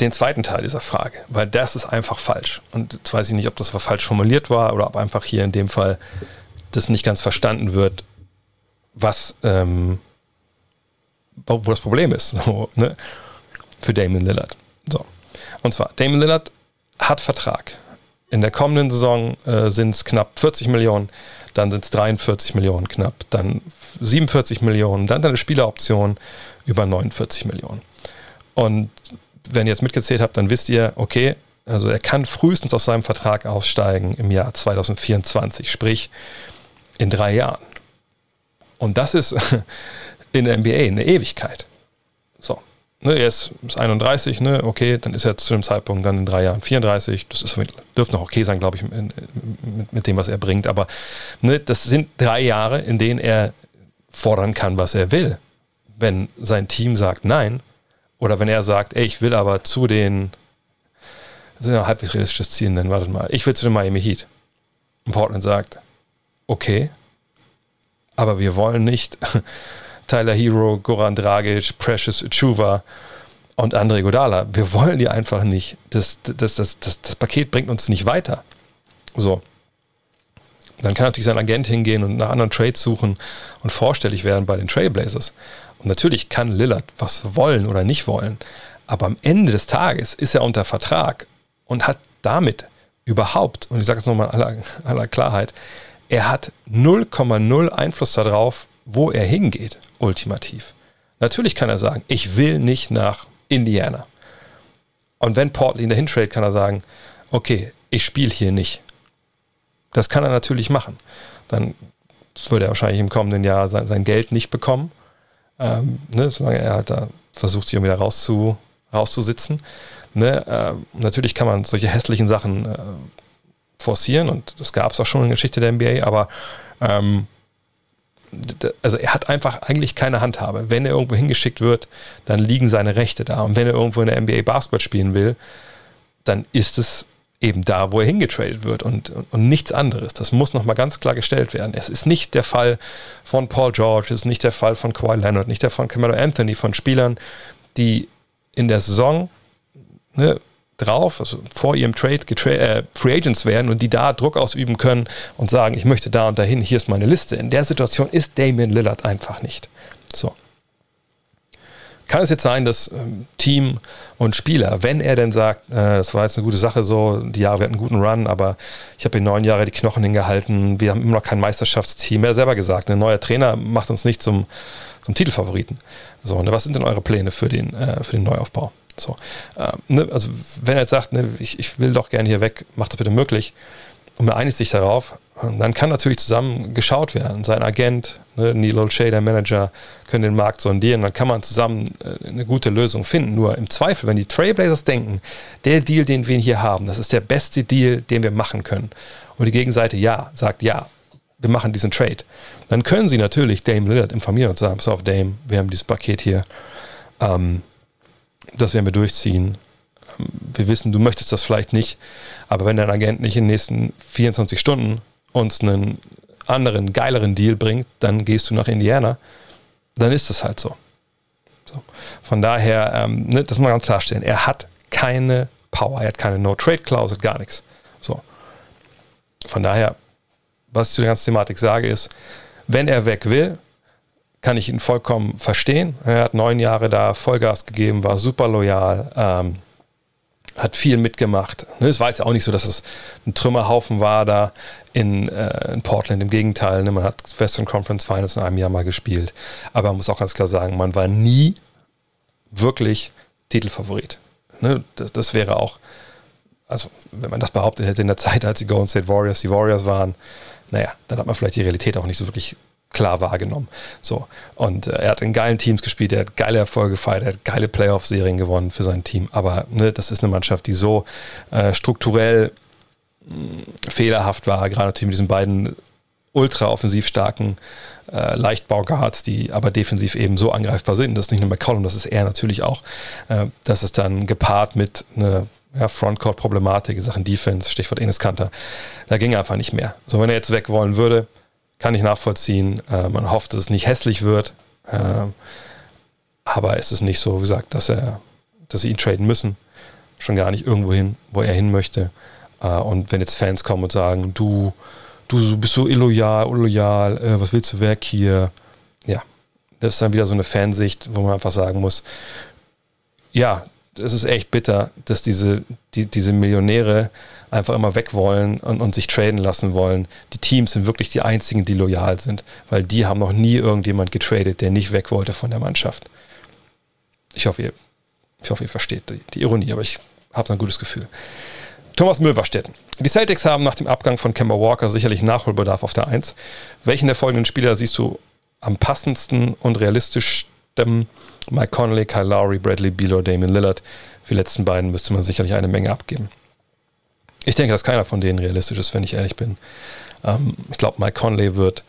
Speaker 1: den zweiten Teil dieser Frage, weil das ist einfach falsch. Und jetzt weiß ich nicht, ob das falsch formuliert war oder ob einfach hier in dem Fall das nicht ganz verstanden wird, was, ähm, wo das Problem ist, so, ne? für Damon Lillard. So. Und zwar, Damon Lillard hat Vertrag. In der kommenden Saison äh, sind es knapp 40 Millionen, dann sind es 43 Millionen knapp, dann 47 Millionen, dann eine Spieleroption über 49 Millionen. Und wenn ihr jetzt mitgezählt habt, dann wisst ihr, okay, also er kann frühestens aus seinem Vertrag aussteigen im Jahr 2024, sprich in drei Jahren. Und das ist in der NBA eine Ewigkeit. So. Ne, er ist, 31, ne, okay, dann ist er zu dem Zeitpunkt dann in drei Jahren 34. Das ist, dürfte noch okay sein, glaube ich, mit, mit, dem, was er bringt. Aber ne, das sind drei Jahre, in denen er fordern kann, was er will. Wenn sein Team sagt nein, oder wenn er sagt, ey, ich will aber zu den, das ist ja ein halbwegs realistisches Ziel nennen, wartet mal, ich will zu den Miami Heat. Und Portland sagt, okay, aber wir wollen nicht Tyler Hero, Goran Dragic, Precious Chuva und André Godala. Wir wollen die einfach nicht. Das, das, das, das, das Paket bringt uns nicht weiter. So. Dann kann natürlich sein Agent hingehen und nach anderen Trades suchen und vorstellig werden bei den Trailblazers. Und natürlich kann Lillard was wollen oder nicht wollen. Aber am Ende des Tages ist er unter Vertrag und hat damit überhaupt, und ich sage es nochmal in aller, aller Klarheit, er hat 0,0 Einfluss darauf, wo er hingeht, ultimativ. Natürlich kann er sagen, ich will nicht nach Indiana. Und wenn Portland dahin trade, kann er sagen, okay, ich spiele hier nicht. Das kann er natürlich machen. Dann würde er wahrscheinlich im kommenden Jahr sein, sein Geld nicht bekommen, ähm, ne, solange er halt da versucht, sich wieder rauszu, rauszusitzen. Ne, äh, natürlich kann man solche hässlichen Sachen äh, forcieren und das gab es auch schon in der Geschichte der NBA, aber ähm, also er hat einfach eigentlich keine Handhabe. Wenn er irgendwo hingeschickt wird, dann liegen seine Rechte da. Und wenn er irgendwo in der NBA Basketball spielen will, dann ist es eben da, wo er hingetradet wird und, und, und nichts anderes. Das muss nochmal ganz klar gestellt werden. Es ist nicht der Fall von Paul George, es ist nicht der Fall von Kawhi Leonard, nicht der Fall von Camelo Anthony, von Spielern, die in der Saison ne, drauf, also vor ihrem Trade äh, Free Agents werden und die da Druck ausüben können und sagen, ich möchte da und dahin, hier ist meine Liste. In der Situation ist Damian Lillard einfach nicht. So. Kann es jetzt sein, dass ähm, Team und Spieler, wenn er denn sagt, äh, das war jetzt eine gute Sache so, die Jahre, hatten einen guten Run, aber ich habe in neun Jahre die Knochen hingehalten, wir haben immer noch kein Meisterschaftsteam. Er hat selber gesagt, ein neuer Trainer macht uns nicht zum, zum Titelfavoriten. So, ne, was sind denn eure Pläne für den, äh, für den Neuaufbau? So, äh, ne, also wenn er jetzt sagt, ne, ich, ich will doch gerne hier weg, macht das bitte möglich und man einigt sich darauf, dann kann natürlich zusammen geschaut werden. Sein Agent, ne, Neil O'Shea, der Manager, können den Markt sondieren. Dann kann man zusammen äh, eine gute Lösung finden. Nur im Zweifel, wenn die Trailblazers denken, der Deal, den wir hier haben, das ist der beste Deal, den wir machen können. Und die Gegenseite ja, sagt ja, wir machen diesen Trade. Dann können sie natürlich Dame Lillard informieren und sagen, pass auf Dame, wir haben dieses Paket hier. Ähm, das werden wir durchziehen. Ähm, wir wissen, du möchtest das vielleicht nicht, aber wenn dein Agent nicht in den nächsten 24 Stunden uns einen anderen, geileren Deal bringt, dann gehst du nach Indiana, dann ist das halt so. so. Von daher, ähm, ne, das muss man ganz klarstellen, er hat keine Power, er hat keine No-Trade-Klausel, gar nichts. So. Von daher, was ich zu der ganzen Thematik sage, ist, wenn er weg will, kann ich ihn vollkommen verstehen. Er hat neun Jahre da Vollgas gegeben, war super loyal, ähm, hat viel mitgemacht. Ne, es war jetzt auch nicht so, dass es ein Trümmerhaufen war da in, äh, in Portland. Im Gegenteil, ne, man hat Western Conference Finals in einem Jahr mal gespielt. Aber man muss auch ganz klar sagen, man war nie wirklich Titelfavorit. Ne, das, das wäre auch, also wenn man das behauptet hätte in der Zeit, als die Golden State Warriors die Warriors waren, naja, dann hat man vielleicht die Realität auch nicht so wirklich klar wahrgenommen. So. Und äh, er hat in geilen Teams gespielt, er hat geile Erfolge gefeiert, er hat geile Playoff-Serien gewonnen für sein Team. Aber ne, das ist eine Mannschaft, die so äh, strukturell mh, mm, fehlerhaft war, gerade natürlich mit diesen beiden ultra offensiv starken äh, Leichtbauguards, die aber defensiv eben so angreifbar sind. Das ist nicht nur McCollum, das ist er natürlich auch. Äh, das ist dann gepaart mit einer ja, Frontcourt-Problematik, Sachen Defense, Stichwort Enes Kanter. Da ging einfach nicht mehr. So, wenn er jetzt weg wollen würde, kann ich nachvollziehen. Äh, man hofft, dass es nicht hässlich wird. Äh, aber es ist nicht so, wie gesagt, dass er, dass sie ihn traden müssen. Schon gar nicht irgendwo hin, wo er hin möchte. Äh, und wenn jetzt Fans kommen und sagen, du, du bist so illoyal, unloyal, äh, was willst du weg hier? Ja, das ist dann wieder so eine Fansicht, wo man einfach sagen muss, ja, es ist echt bitter, dass diese, die, diese Millionäre einfach immer weg wollen und, und, sich traden lassen wollen. Die Teams sind wirklich die einzigen, die loyal sind, weil die haben noch nie irgendjemand getradet, der nicht weg wollte von der Mannschaft. Ich hoffe, ihr, ich hoffe, ihr versteht die, die Ironie, aber ich habe ein gutes Gefühl. Thomas Möverstetten. Die Celtics haben nach dem Abgang von Kemba Walker sicherlich Nachholbedarf auf der 1. Welchen der folgenden Spieler siehst du am passendsten und realistischsten? Mike Connolly, Kyle Lowry, Bradley Beal Damon Lillard. Für die letzten beiden müsste man sicherlich eine Menge abgeben. Ich denke, dass keiner von denen realistisch ist, wenn ich ehrlich bin. Ähm, ich glaube, Mike Conley wird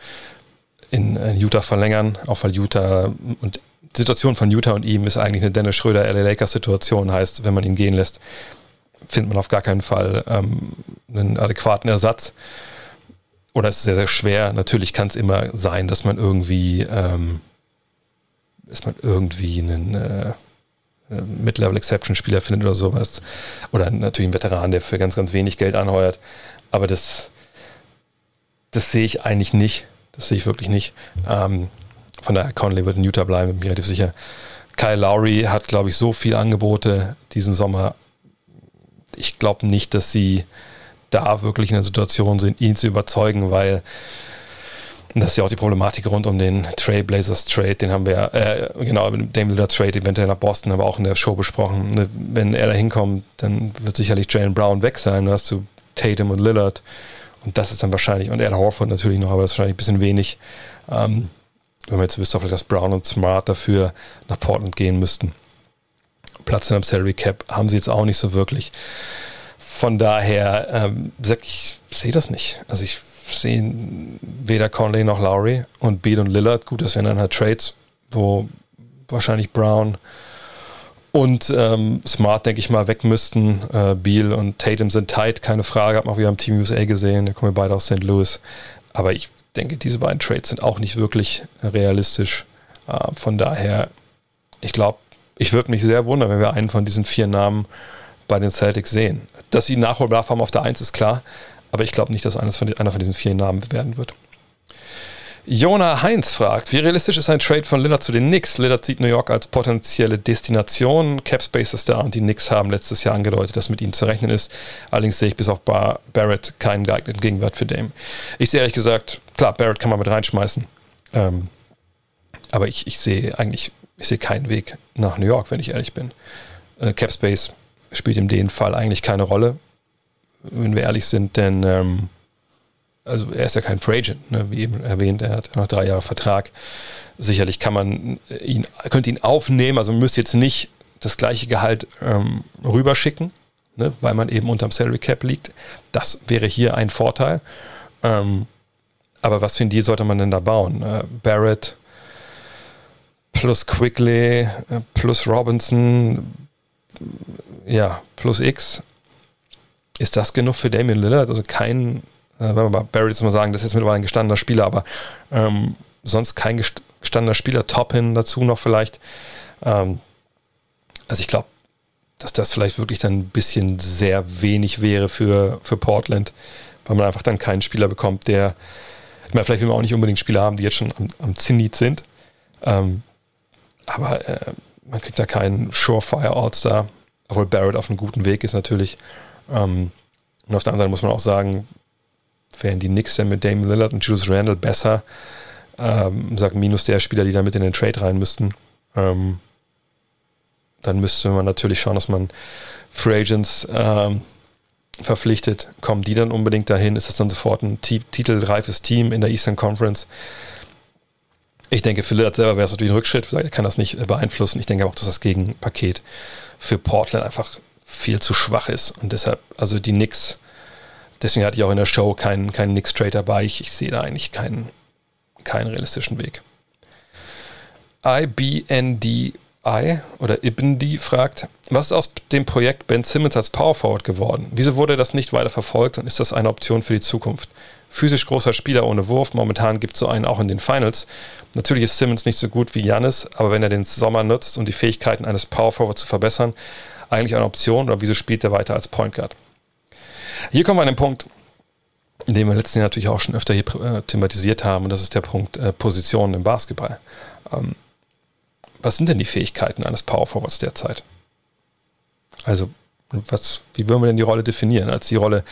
Speaker 1: in, in, Utah verlängern, auch weil Utah und die Situation von Utah und ihm ist eigentlich eine Dennis Schröder LA Lakers Situation, heißt, wenn man ihn gehen lässt, findet man auf gar keinen Fall ähm, einen adäquaten Ersatz. Oder es ist sehr, sehr schwer. Natürlich kann es immer sein, dass man irgendwie, ähm, dass man irgendwie einen äh, Mid-Level-Exception-Spieler findet oder sowas. Oder natürlich ein Veteran, der für ganz, ganz wenig Geld anheuert. Aber das, das sehe ich eigentlich nicht. Das sehe ich wirklich nicht. Ähm, von daher, Conley wird in Utah bleiben, bin mir relativ sicher. Kyle Lowry hat, glaube ich, so viele Angebote diesen Sommer. Ich glaube nicht, dass sie da wirklich in der Situation sind, ihn zu überzeugen, weil das ist ja auch die Problematik rund um den Trailblazers Trade, den haben wir, äh, genau, dem Lillard Trade eventuell nach Boston, aber auch in der Show besprochen. Ne, wenn er da hinkommt, dann wird sicherlich Jalen Brown weg sein. Du hast du Tatum und Lillard und das ist dann wahrscheinlich, und Al Horford natürlich noch, aber das ist wahrscheinlich ein bisschen wenig. Ähm, wenn man jetzt wüsste, vielleicht, dass Brown und Smart dafür nach Portland gehen müssten. Platz in einem Salary Cap haben sie jetzt auch nicht so wirklich. Von daher, ähm, ich sehe das nicht. Also ich sehe weder Conley noch Lowry und Beal und Lillard. Gut, das wären dann halt Trades, wo wahrscheinlich Brown und ähm, Smart, denke ich mal, weg müssten. Äh, Beal und Tatum sind tight, keine Frage. Hat man auch wieder am Team USA gesehen. Da kommen wir beide aus St. Louis. Aber ich denke, diese beiden Trades sind auch nicht wirklich realistisch. Äh, von daher, ich glaube, ich würde mich sehr wundern, wenn wir einen von diesen vier Namen bei den Celtics sehen. Dass sie Nachholbedarf haben auf der Eins ist klar, aber ich glaube nicht, dass eines von, einer von diesen vier Namen werden wird. Jona Heinz fragt, wie realistisch ist ein Trade von Lillard zu den Knicks? Lillard sieht New York als potenzielle Destination. Capspace ist da und die Knicks haben letztes Jahr angedeutet, dass mit ihnen zu rechnen ist. Allerdings sehe ich bis auf Bar Barrett keinen geeigneten Gegenwert für Dame. Ich sehe ehrlich gesagt, klar, Barrett kann man mit reinschmeißen. Ähm, aber ich, ich sehe eigentlich, ich sehe keinen Weg nach New York, wenn ich ehrlich bin. Äh, Capspace spielt in dem Fall eigentlich keine Rolle, wenn wir ehrlich sind, denn ähm, also er ist ja kein Free Agent, ne? wie eben erwähnt, er hat noch drei Jahre Vertrag. Sicherlich kann man ihn, könnte ihn aufnehmen, also man müsste jetzt nicht das gleiche Gehalt ähm, rüberschicken, ne? weil man eben unterm Salary Cap liegt. Das wäre hier ein Vorteil. Ähm, aber was für ein Deal sollte man denn da bauen? Äh, Barrett plus Quickly äh, plus Robinson, ja, plus X. Ist das genug für Damian Lillard? Also kein äh, wenn wir bei Barry jetzt mal sagen, das ist mittlerweile ein gestandener Spieler, aber ähm, sonst kein gestandener Spieler, Top hin dazu noch vielleicht. Ähm, also ich glaube, dass das vielleicht wirklich dann ein bisschen sehr wenig wäre für, für Portland, weil man einfach dann keinen Spieler bekommt, der, ich meine, vielleicht will man auch nicht unbedingt Spieler haben, die jetzt schon am, am Zenit sind, ähm, aber äh, man kriegt da keinen Surefire All-Star, obwohl Barrett auf einem guten Weg ist natürlich. Ähm, und auf der anderen Seite muss man auch sagen, wären die Knicks denn mit Damian Lillard und Julius Randle besser. Ähm, sag minus der Spieler, die da mit in den Trade rein müssten. Ähm, dann müsste man natürlich schauen, dass man Free Agents ähm, verpflichtet. Kommen die dann unbedingt dahin? Ist das dann sofort ein titelreifes Team in der Eastern Conference? Ich denke, für Lillard selber wäre es natürlich ein Rückschritt. Er kann das nicht beeinflussen. Ich denke auch, dass das Gegenpaket für Portland einfach viel zu schwach ist. Und deshalb, also die Knicks Deswegen hatte ich auch in der Show keinen, keinen Nix-Trade dabei. Ich, ich, sehe da eigentlich keinen, keinen realistischen Weg. IBNDI oder IBND fragt, was ist aus dem Projekt Ben Simmons als Power Forward geworden? Wieso wurde das nicht weiter verfolgt und ist das eine Option für die Zukunft? Physisch großer Spieler ohne Wurf, momentan gibt es so einen auch in den Finals. Natürlich ist Simmons nicht so gut wie Janis, aber wenn er den Sommer nutzt, um die Fähigkeiten eines Power Forward zu verbessern, eigentlich eine Option oder wieso spielt er weiter als Point Guard? Hier kommen wir an den Punkt, den wir letzten natürlich auch schon öfter hier äh, thematisiert haben, und das ist der Punkt äh, Positionen im Basketball. Ähm, was sind denn die Fähigkeiten eines Power Forwards derzeit? Also, was, wie würden wir denn die Rolle definieren? Als die Rolle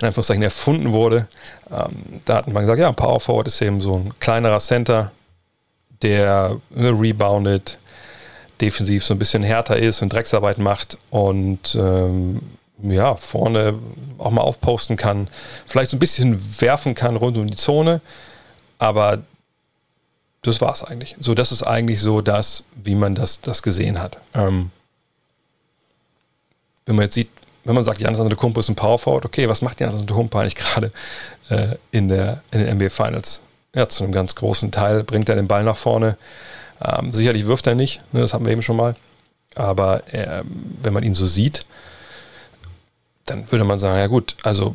Speaker 1: in Anführungszeichen erfunden wurde, ähm, da hat man gesagt, ja, ein Power Forward ist eben so ein kleinerer Center, der ne, reboundet, defensiv so ein bisschen härter ist und Drecksarbeit macht und ähm, ja, vorne auch mal aufposten kann, vielleicht so ein bisschen werfen kann rund um die Zone, aber das war es eigentlich. So, das ist eigentlich so das, wie man das, das gesehen hat. Ähm, wenn man jetzt sieht, wenn man sagt, Janis Antetokounmpo ist ein Power Forward, okay, was macht Janis Antetokounmpo eigentlich gerade äh, in, in den NBA Finals? Ja, zu einem ganz großen Teil bringt er den Ball nach vorne. Ähm, sicherlich wirft er nicht, ne, das haben wir eben schon mal. Aber äh, wenn man ihn so sieht, dann würde man sagen, ja gut, also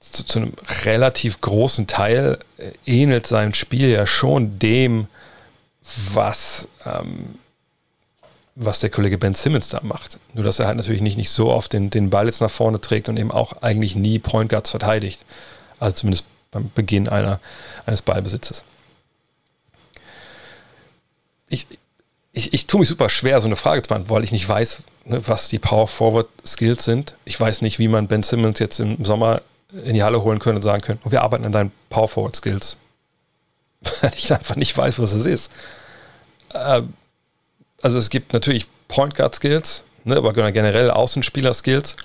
Speaker 1: zu, zu einem relativ großen Teil äh, ähnelt sein Spiel ja schon dem, was, ähm, was der Kollege Ben Simmons da macht. Nur, dass er halt natürlich nicht, nicht so oft den, den Ball jetzt nach vorne trägt und eben auch eigentlich nie Point Guards verteidigt. Also zumindest beim Beginn einer, eines Ballbesitzes. Ich, ich, ich tue mich super schwer, so eine Frage zu beantworten, weil ich nicht weiß, ne, was die Power Forward Skills sind. Ich weiß nicht, wie man Ben Simmons jetzt im Sommer in die Halle holen könnte und sagen könnte, oh, wir arbeiten an deinen Power Forward Skills. Weil ich einfach nicht weiß, was es ist. Ähm, also es gibt natürlich Point Guard Skills, ne, aber generell Außenspieler Skills.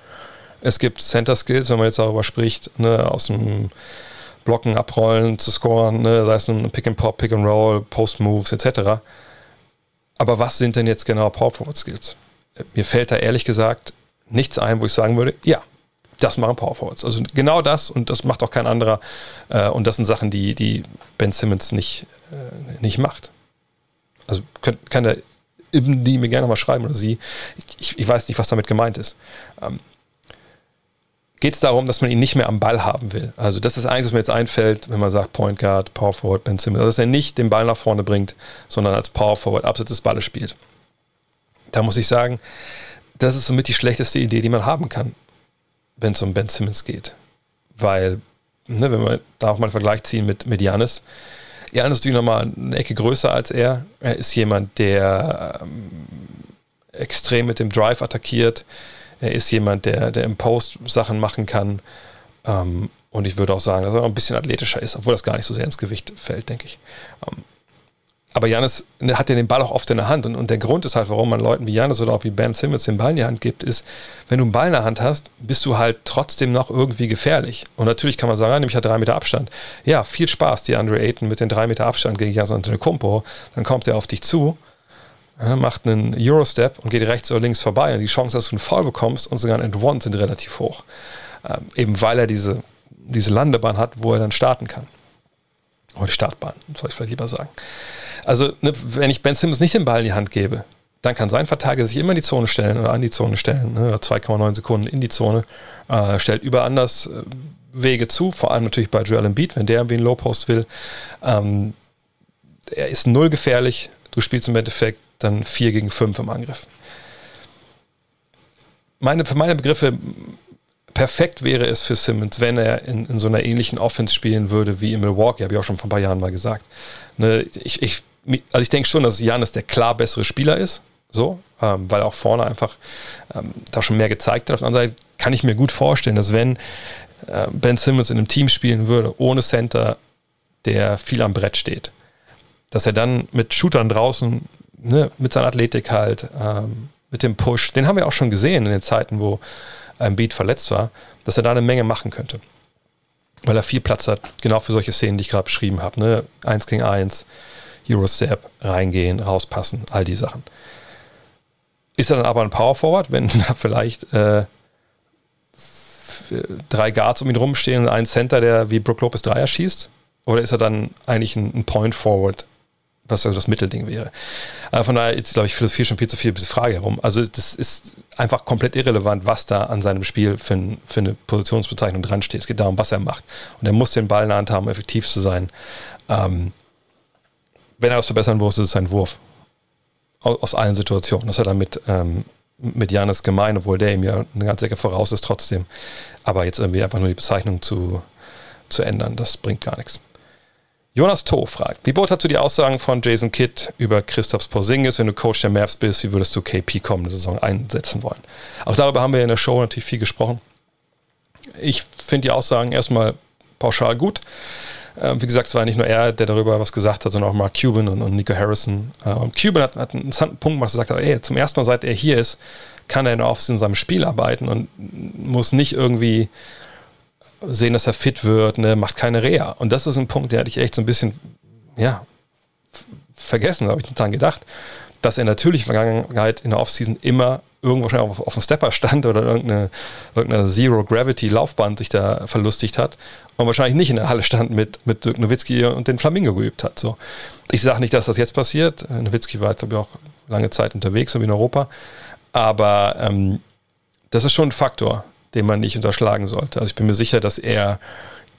Speaker 1: Es gibt Center Skills, wenn man jetzt darüber spricht, ne, aus dem Blocken, Abrollen zu scoren, ne, sei es ein Pick and Pop, Pick and Roll, Post Moves etc. Aber was sind denn jetzt genau Power Forward Skills? Mir fällt da ehrlich gesagt nichts ein, wo ich sagen würde, ja, das machen Power Forwards. Also genau das und das macht auch kein anderer. Äh, und das sind Sachen, die, die Ben Simmons nicht, äh, nicht macht. Also kann, der die mir gerne nochmal schreiben oder sie. Ich, ich, weiß nicht, was damit gemeint ist. Geht es darum, dass man ihn nicht mehr am Ball haben will? Also, das ist eigentlich, was mir jetzt einfällt, wenn man sagt Point Guard, Power Forward, Ben Simmons. Also, dass er nicht den Ball nach vorne bringt, sondern als Power Forward abseits des Balles spielt. Da muss ich sagen, das ist somit die schlechteste Idee, die man haben kann, wenn es um Ben Simmons geht. Weil, ne, wenn wir da auch mal einen Vergleich ziehen mit, mit Janis, Janis ist natürlich nochmal eine Ecke größer als er. Er ist jemand, der ähm, extrem mit dem Drive attackiert. Er ist jemand, der, der im Post Sachen machen kann. Ähm, und ich würde auch sagen, dass er auch ein bisschen athletischer ist, obwohl das gar nicht so sehr ins Gewicht fällt, denke ich. Ähm, aber Janis hat ja den Ball auch oft in der Hand. Und, und der Grund ist halt, warum man Leuten wie Janis oder auch wie Ben Simmons den Ball in die Hand gibt, ist, wenn du einen Ball in der Hand hast, bist du halt trotzdem noch irgendwie gefährlich. Und natürlich kann man sagen, ja, nämlich hat drei Meter Abstand. Ja, viel Spaß, die Andre Ayton mit den drei Meter Abstand gegen Janis Antetokounmpo. Dann kommt er auf dich zu macht einen Eurostep und geht rechts oder links vorbei. Und die Chance, dass du einen Foul bekommst und sogar einen End sind relativ hoch. Ähm, eben weil er diese, diese Landebahn hat, wo er dann starten kann. Oder die Startbahn, soll ich vielleicht lieber sagen. Also, ne, wenn ich Ben Simmons nicht den Ball in die Hand gebe, dann kann sein Verteidiger sich immer in die Zone stellen oder an die Zone stellen, ne, 2,9 Sekunden in die Zone, äh, stellt über anders äh, Wege zu, vor allem natürlich bei Joel Embiid, wenn der irgendwie einen Low Post will. Ähm, er ist null gefährlich. Du spielst im Endeffekt dann 4 gegen 5 im Angriff. Meine, für meine Begriffe, perfekt wäre es für Simmons, wenn er in, in so einer ähnlichen Offense spielen würde wie in Milwaukee, habe ich auch schon vor ein paar Jahren mal gesagt. Ne, ich, ich, also ich denke schon, dass Janis der klar bessere Spieler ist, so, ähm, weil auch vorne einfach ähm, da schon mehr gezeigt hat. Auf der anderen Seite kann ich mir gut vorstellen, dass wenn äh, Ben Simmons in einem Team spielen würde, ohne Center, der viel am Brett steht, dass er dann mit Shootern draußen ne, mit seiner Athletik halt, ähm, mit dem Push, den haben wir auch schon gesehen in den Zeiten, wo ein Beat verletzt war, dass er da eine Menge machen könnte. Weil er viel Platz hat, genau für solche Szenen, die ich gerade beschrieben habe. Ne? Eins gegen eins, Eurostep, reingehen, rauspassen, all die Sachen. Ist er dann aber ein Power Forward, wenn da vielleicht äh, drei Guards um ihn rumstehen und ein Center, der wie Brook Lopez Dreier schießt? Oder ist er dann eigentlich ein, ein Point Forward, was also das Mittelding wäre. Aber von daher ist, glaube ich, philosophiere schon viel zu viel Frage herum. Also das ist einfach komplett irrelevant, was da an seinem Spiel für, ein, für eine Positionsbezeichnung dran steht. Es geht darum, was er macht. Und er muss den Ball in der Hand haben, um effektiv zu sein. Ähm, wenn er was verbessern muss, ist es sein Wurf. Aus, aus allen Situationen. Das hat er mit, ähm, mit Janis gemein, obwohl der ihm ja eine ganze Ecke voraus ist trotzdem. Aber jetzt irgendwie einfach nur die Bezeichnung zu, zu ändern, das bringt gar nichts. Jonas Toh fragt, wie beurteilst du die Aussagen von Jason Kidd über Christophs Porzingis, wenn du Coach der Mavs bist, wie würdest du KP kommende Saison einsetzen wollen? Auch darüber haben wir in der Show natürlich viel gesprochen. Ich finde die Aussagen erstmal pauschal gut. Ähm, wie gesagt, es war nicht nur er, der darüber was gesagt hat, sondern auch Mark Cuban und, und Nico Harrison. Ähm, Cuban hat, hat, einen interessanten Punkt gemacht, er hat, ey, zum ersten Mal, seit er hier ist, kann er in der Offseason in seinem Spiel arbeiten und muss nicht irgendwie sehen, dass er fit wird, ne, macht keine Reha. Und das ist ein Punkt, der hatte ich echt so ein bisschen, ja, vergessen, habe ich nicht dran gedacht, dass er natürlich in der Vergangenheit in der Offseason immer irgendwo schon auf, auf dem Stepper stand oder irgendeine, irgendeine Zero-Gravity-Laufbahn sich da verlustigt hat und wahrscheinlich nicht in der Halle stand mit, mit Dirk Nowitzki und den Flamingo geübt hat. So. Ich sage nicht, dass das jetzt passiert. Nowitzki war jetzt, glaube ich, auch lange Zeit unterwegs, so wie in Europa. Aber ähm, das ist schon ein Faktor, den man nicht unterschlagen sollte. Also ich bin mir sicher, dass er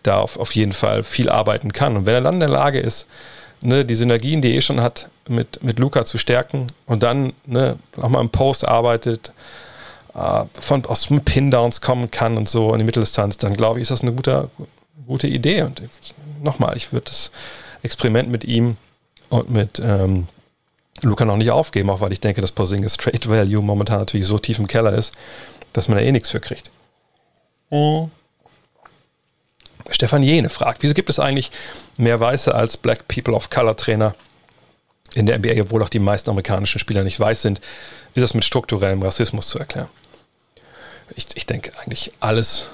Speaker 1: da auf, auf jeden Fall viel arbeiten kann. Und wenn er dann in der Lage ist, ne, die Synergien, die er eh schon hat, mit, mit Luca zu stärken und dann ne, mal im Post arbeitet, äh, von, aus Pin-Downs kommen kann und so in die Mitteldistanz, dann glaube ich, ist das eine gute, gute Idee. Und nochmal, ich würde das Experiment mit ihm und mit ähm, Luca noch nicht aufgeben, auch weil ich denke, dass Porzingis Trade Value momentan natürlich so tief im Keller ist, dass man da eh nichts für kriegt. Mhm. Stefan Jene fragt, wieso gibt es eigentlich mehr Weiße als Black People of Color Trainer in der NBA, obwohl auch die meisten amerikanischen Spieler nicht weiß sind? Ist das mit strukturellem Rassismus zu erklären? Ich, ich denke eigentlich alles,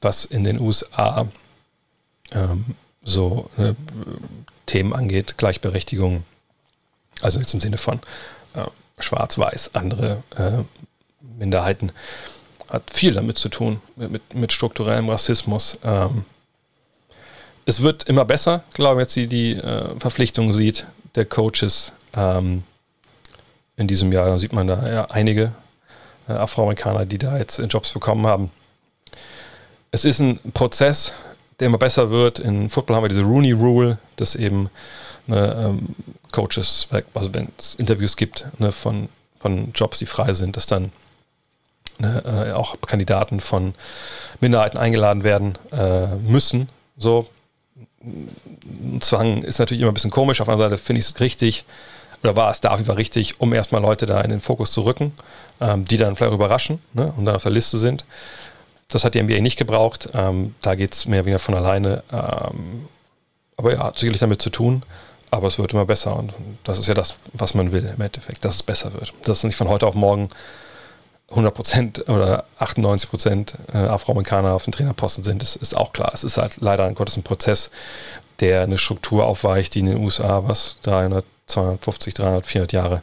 Speaker 1: was in den USA ähm, so ne, Themen angeht, Gleichberechtigung, also jetzt im Sinne von äh, Schwarz-Weiß, andere äh, Minderheiten, hat viel damit zu tun, mit, mit strukturellem Rassismus. Ähm, es wird immer besser, glaube ich, jetzt die, die äh, Verpflichtung sieht der Coaches ähm, in diesem Jahr. Da sieht man da ja einige äh, Afroamerikaner, die da jetzt Jobs bekommen haben. Es ist ein Prozess, der immer besser wird. In Football haben wir diese Rooney Rule, dass eben ne, ähm, Coaches, also wenn es Interviews gibt ne, von, von Jobs, die frei sind, dass dann ne, äh, auch Kandidaten von Minderheiten eingeladen werden äh, müssen. So, Zwang ist natürlich immer ein bisschen komisch. Auf anderen Seite finde ich es richtig, oder war es dafür richtig, um erstmal Leute da in den Fokus zu rücken, ähm, die dann vielleicht überraschen ne, und dann auf der Liste sind. Das hat die NBA nicht gebraucht. Ähm, da geht es mehr oder weniger von alleine. Ähm, aber ja, hat sicherlich damit zu tun. Aber es wird immer besser. Und das ist ja das, was man will im Endeffekt, dass es besser wird. Dass es nicht von heute auf morgen 100% oder 98% äh, Afroamerikaner auf den Trainerposten sind, das ist auch klar. Es ist halt leider ein Gottes ein Prozess, der eine Struktur aufweicht, die in den USA, was, 300, 250, 300, 400 Jahre,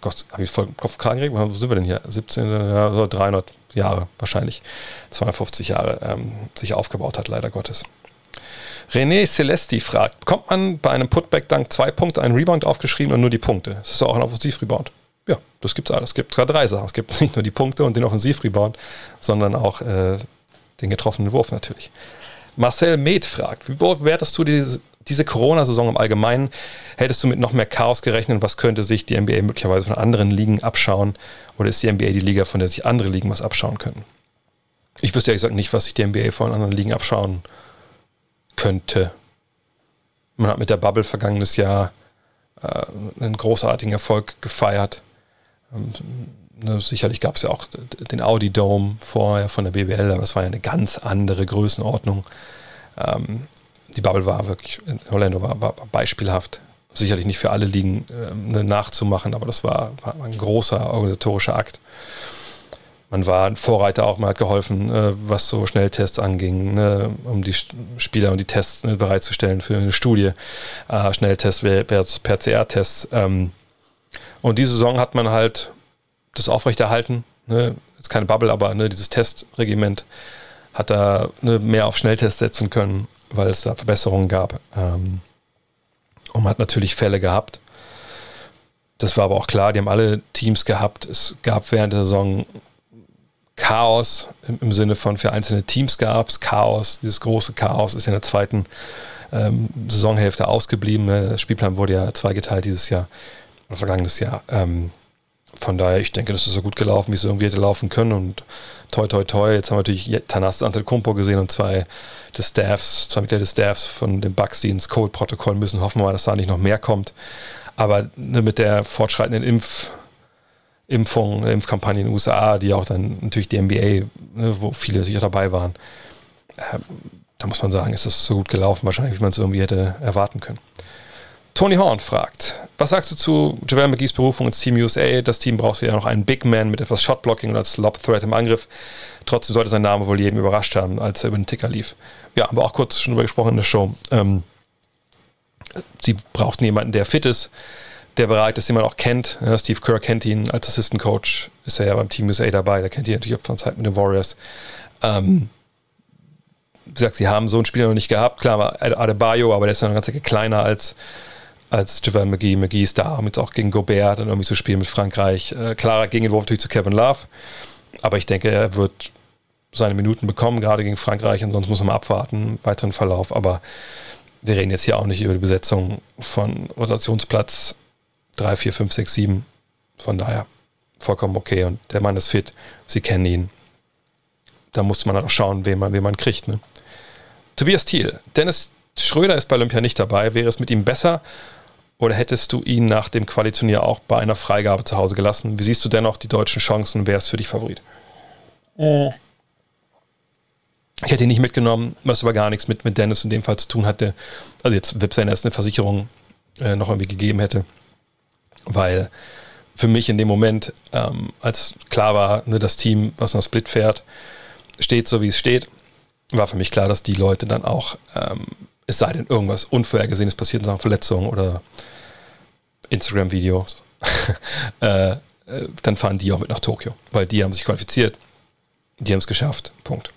Speaker 1: Gott, habe ich voll Kopf geregelt? Wo sind wir denn hier? 17, ja, 300 Jahre wahrscheinlich, 250 Jahre ähm, sich aufgebaut hat, leider Gottes. René Celesti fragt, bekommt man bei einem Putback-Dank zwei Punkte, einen Rebound aufgeschrieben und nur die Punkte? Das ist auch ein Offensiv-Rebound. Ja, das gibt es alles. Es gibt sogar drei Sachen. Es gibt nicht nur die Punkte und den Offensiv-Rebound, sondern auch äh, den getroffenen Wurf natürlich. Marcel Med fragt, wie bewertest du diese, diese Corona-Saison im Allgemeinen? Hättest du mit noch mehr Chaos gerechnet? Was könnte sich die NBA möglicherweise von anderen Ligen abschauen? Oder ist die NBA die Liga, von der sich andere Ligen was abschauen können? Ich wüsste ehrlich gesagt nicht, was sich die NBA von anderen Ligen abschauen könnte. Man hat mit der Bubble vergangenes Jahr äh, einen großartigen Erfolg gefeiert. Ähm, ne, sicherlich gab es ja auch den Audi Dome vorher von der BBL, aber das war ja eine ganz andere Größenordnung. Ähm, die Bubble war wirklich, Orlando war, war beispielhaft. Sicherlich nicht für alle Ligen äh, nachzumachen, aber das war, war, ein großer organisatorischer Akt. Man war ein Vorreiter auch, man hat geholfen, äh, was so Schnelltests anging, ne, um die Spieler und die Tests ne, bereitzustellen für eine Studie. Äh, Schnelltests versus PCR-Tests. Ähm, und diese Saison hat man halt das aufrechterhalten. Ne? Ist keine Bubble, aber ne, dieses Testregiment hat da ne, mehr auf Schnelltests setzen können, weil es da Verbesserungen gab. Ähm, und man hat natürlich Fälle gehabt. Das war aber auch klar, die haben alle Teams gehabt. Es gab während der Saison Chaos im, im Sinne von für einzelne Teams gab es Chaos. Dieses große Chaos ist in der zweiten ähm, Saisonhälfte ausgeblieben. Ne? Der Spielplan wurde ja zweigeteilt dieses Jahr vergangenes Jahr. Ähm, von daher, ich denke, das ist so gut gelaufen, wie es irgendwie hätte laufen können. Und toi, toi, toi. Jetzt haben wir natürlich Tanas Antetokounmpo gesehen und zwei des Staffs, zwei Mitglieder des Staffs von den Bucks, die ins Code-Protokoll müssen. Hoffen wir mal, dass da nicht noch mehr kommt. Aber ne, mit der fortschreitenden Impf- Impfung, Impfkampagne in den USA, die auch dann natürlich die NBA, ne, wo viele sicher dabei waren, äh, da muss man sagen, ist das so gut gelaufen, wahrscheinlich, wie man es irgendwie hätte erwarten können. Tony Horn fragt, was sagst du zu JaVale McGee's Berufung ins Team USA? Das Team braucht ja noch einen Big Man mit etwas Shotblocking und als Lob-Threat im Angriff. Trotzdem sollte sein Name wohl jedem überrascht haben, als er über den Ticker lief. Ja, haben wir auch kurz schon drüber gesprochen in der Show. Ähm, sie brauchten jemanden, der fit ist, der bereit ist, den man auch kennt. Ja, Steve Kerr kennt ihn als Assistant Coach, ist er ja beim Team USA dabei, der kennt ihn natürlich auch von Zeit mit den Warriors. Ähm, wie gesagt, sie haben so einen Spieler noch nicht gehabt. Klar war Adebayo, aber der ist ja noch eine ganze kleiner als als Javel McGee. McGee ist da, um jetzt auch gegen Gobert dann irgendwie zu spielen mit Frankreich. Äh, klarer Gegenentwurf natürlich zu Kevin Love. Aber ich denke, er wird seine Minuten bekommen, gerade gegen Frankreich. Und sonst muss man abwarten, weiteren Verlauf. Aber wir reden jetzt hier auch nicht über die Besetzung von Rotationsplatz 3, 4, 5, 6, 7. Von daher vollkommen okay. Und der Mann ist fit. Sie kennen ihn. Da muss man dann auch schauen, wen man, wen man kriegt. Ne? Tobias Thiel, Dennis Schröder ist bei Olympia nicht dabei. Wäre es mit ihm besser oder hättest du ihn nach dem Qualiturnier auch bei einer Freigabe zu Hause gelassen? Wie siehst du dennoch die deutschen Chancen? Wer ist für dich Favorit? Äh. Ich hätte ihn nicht mitgenommen, was aber gar nichts mit, mit Dennis in dem Fall zu tun hatte. Also jetzt, wenn er es eine Versicherung äh, noch irgendwie gegeben hätte. Weil für mich in dem Moment, ähm, als klar war, ne, das Team, was nach Split fährt, steht so, wie es steht, war für mich klar, dass die Leute dann auch, ähm, es sei denn irgendwas Unvorhergesehenes passiert, sagen Verletzungen oder Instagram-Videos, äh, äh, dann fahren die auch mit nach Tokio, weil die haben sich qualifiziert, die haben es geschafft, Punkt.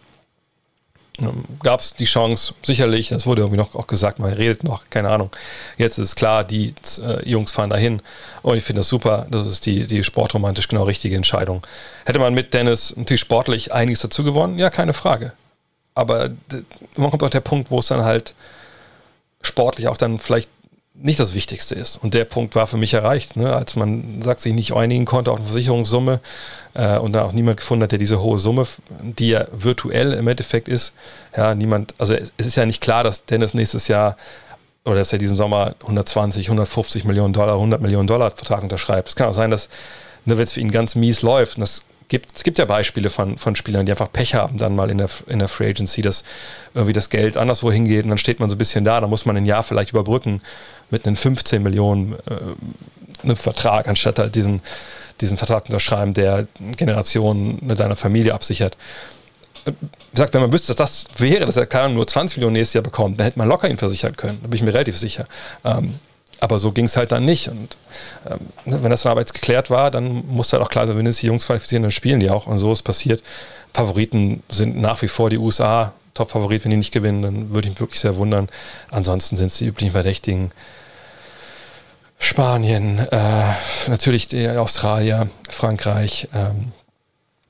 Speaker 1: Ähm, gab es die Chance, sicherlich, das wurde irgendwie noch auch gesagt, man redet noch, keine Ahnung. Jetzt ist klar, die äh, Jungs fahren dahin und ich finde das super, das ist die, die sportromantisch genau richtige Entscheidung. Hätte man mit Dennis natürlich sportlich einiges dazu gewonnen? Ja, keine Frage. Aber man kommt auch der Punkt, wo es dann halt sportlich auch dann vielleicht nicht das Wichtigste ist. Und der Punkt war für mich erreicht, ne? als man sagt, sich nicht einigen konnte auf eine Versicherungssumme äh, und dann auch niemand gefunden hat, der diese hohe Summe, die ja virtuell im Endeffekt ist, ja, niemand, also es ist ja nicht klar, dass Dennis nächstes Jahr oder dass er diesen Sommer 120, 150 Millionen Dollar, 100 Millionen Dollar Vertrag unterschreibt. Es kann auch sein, dass, ne, wenn es für ihn ganz mies läuft, und das gibt, es gibt ja Beispiele von, von Spielern, die einfach Pech haben dann mal in der, in der Free Agency, dass irgendwie das Geld anderswo hingeht und dann steht man so ein bisschen da, da muss man ein Jahr vielleicht überbrücken mit einem 15 Millionen äh, Vertrag, anstatt halt diesen, diesen Vertrag unterschreiben, der Generationen mit deiner Familie absichert. Wie gesagt, wenn man wüsste, dass das wäre, dass er keine nur 20 Millionen nächstes Jahr bekommt, dann hätte man locker ihn versichern können. Da bin ich mir relativ sicher. Ähm, aber so ging es halt dann nicht. Und ähm, ne, wenn das dann aber jetzt geklärt war, dann muss halt auch klar sein, wenn es die Jungs qualifizieren, dann spielen die auch. Und so ist passiert. Favoriten sind nach wie vor die USA. Top-Favorit, wenn die nicht gewinnen, dann würde ich mich wirklich sehr wundern. Ansonsten sind es die üblichen Verdächtigen. Spanien, äh, natürlich die Australier, Frankreich, ähm,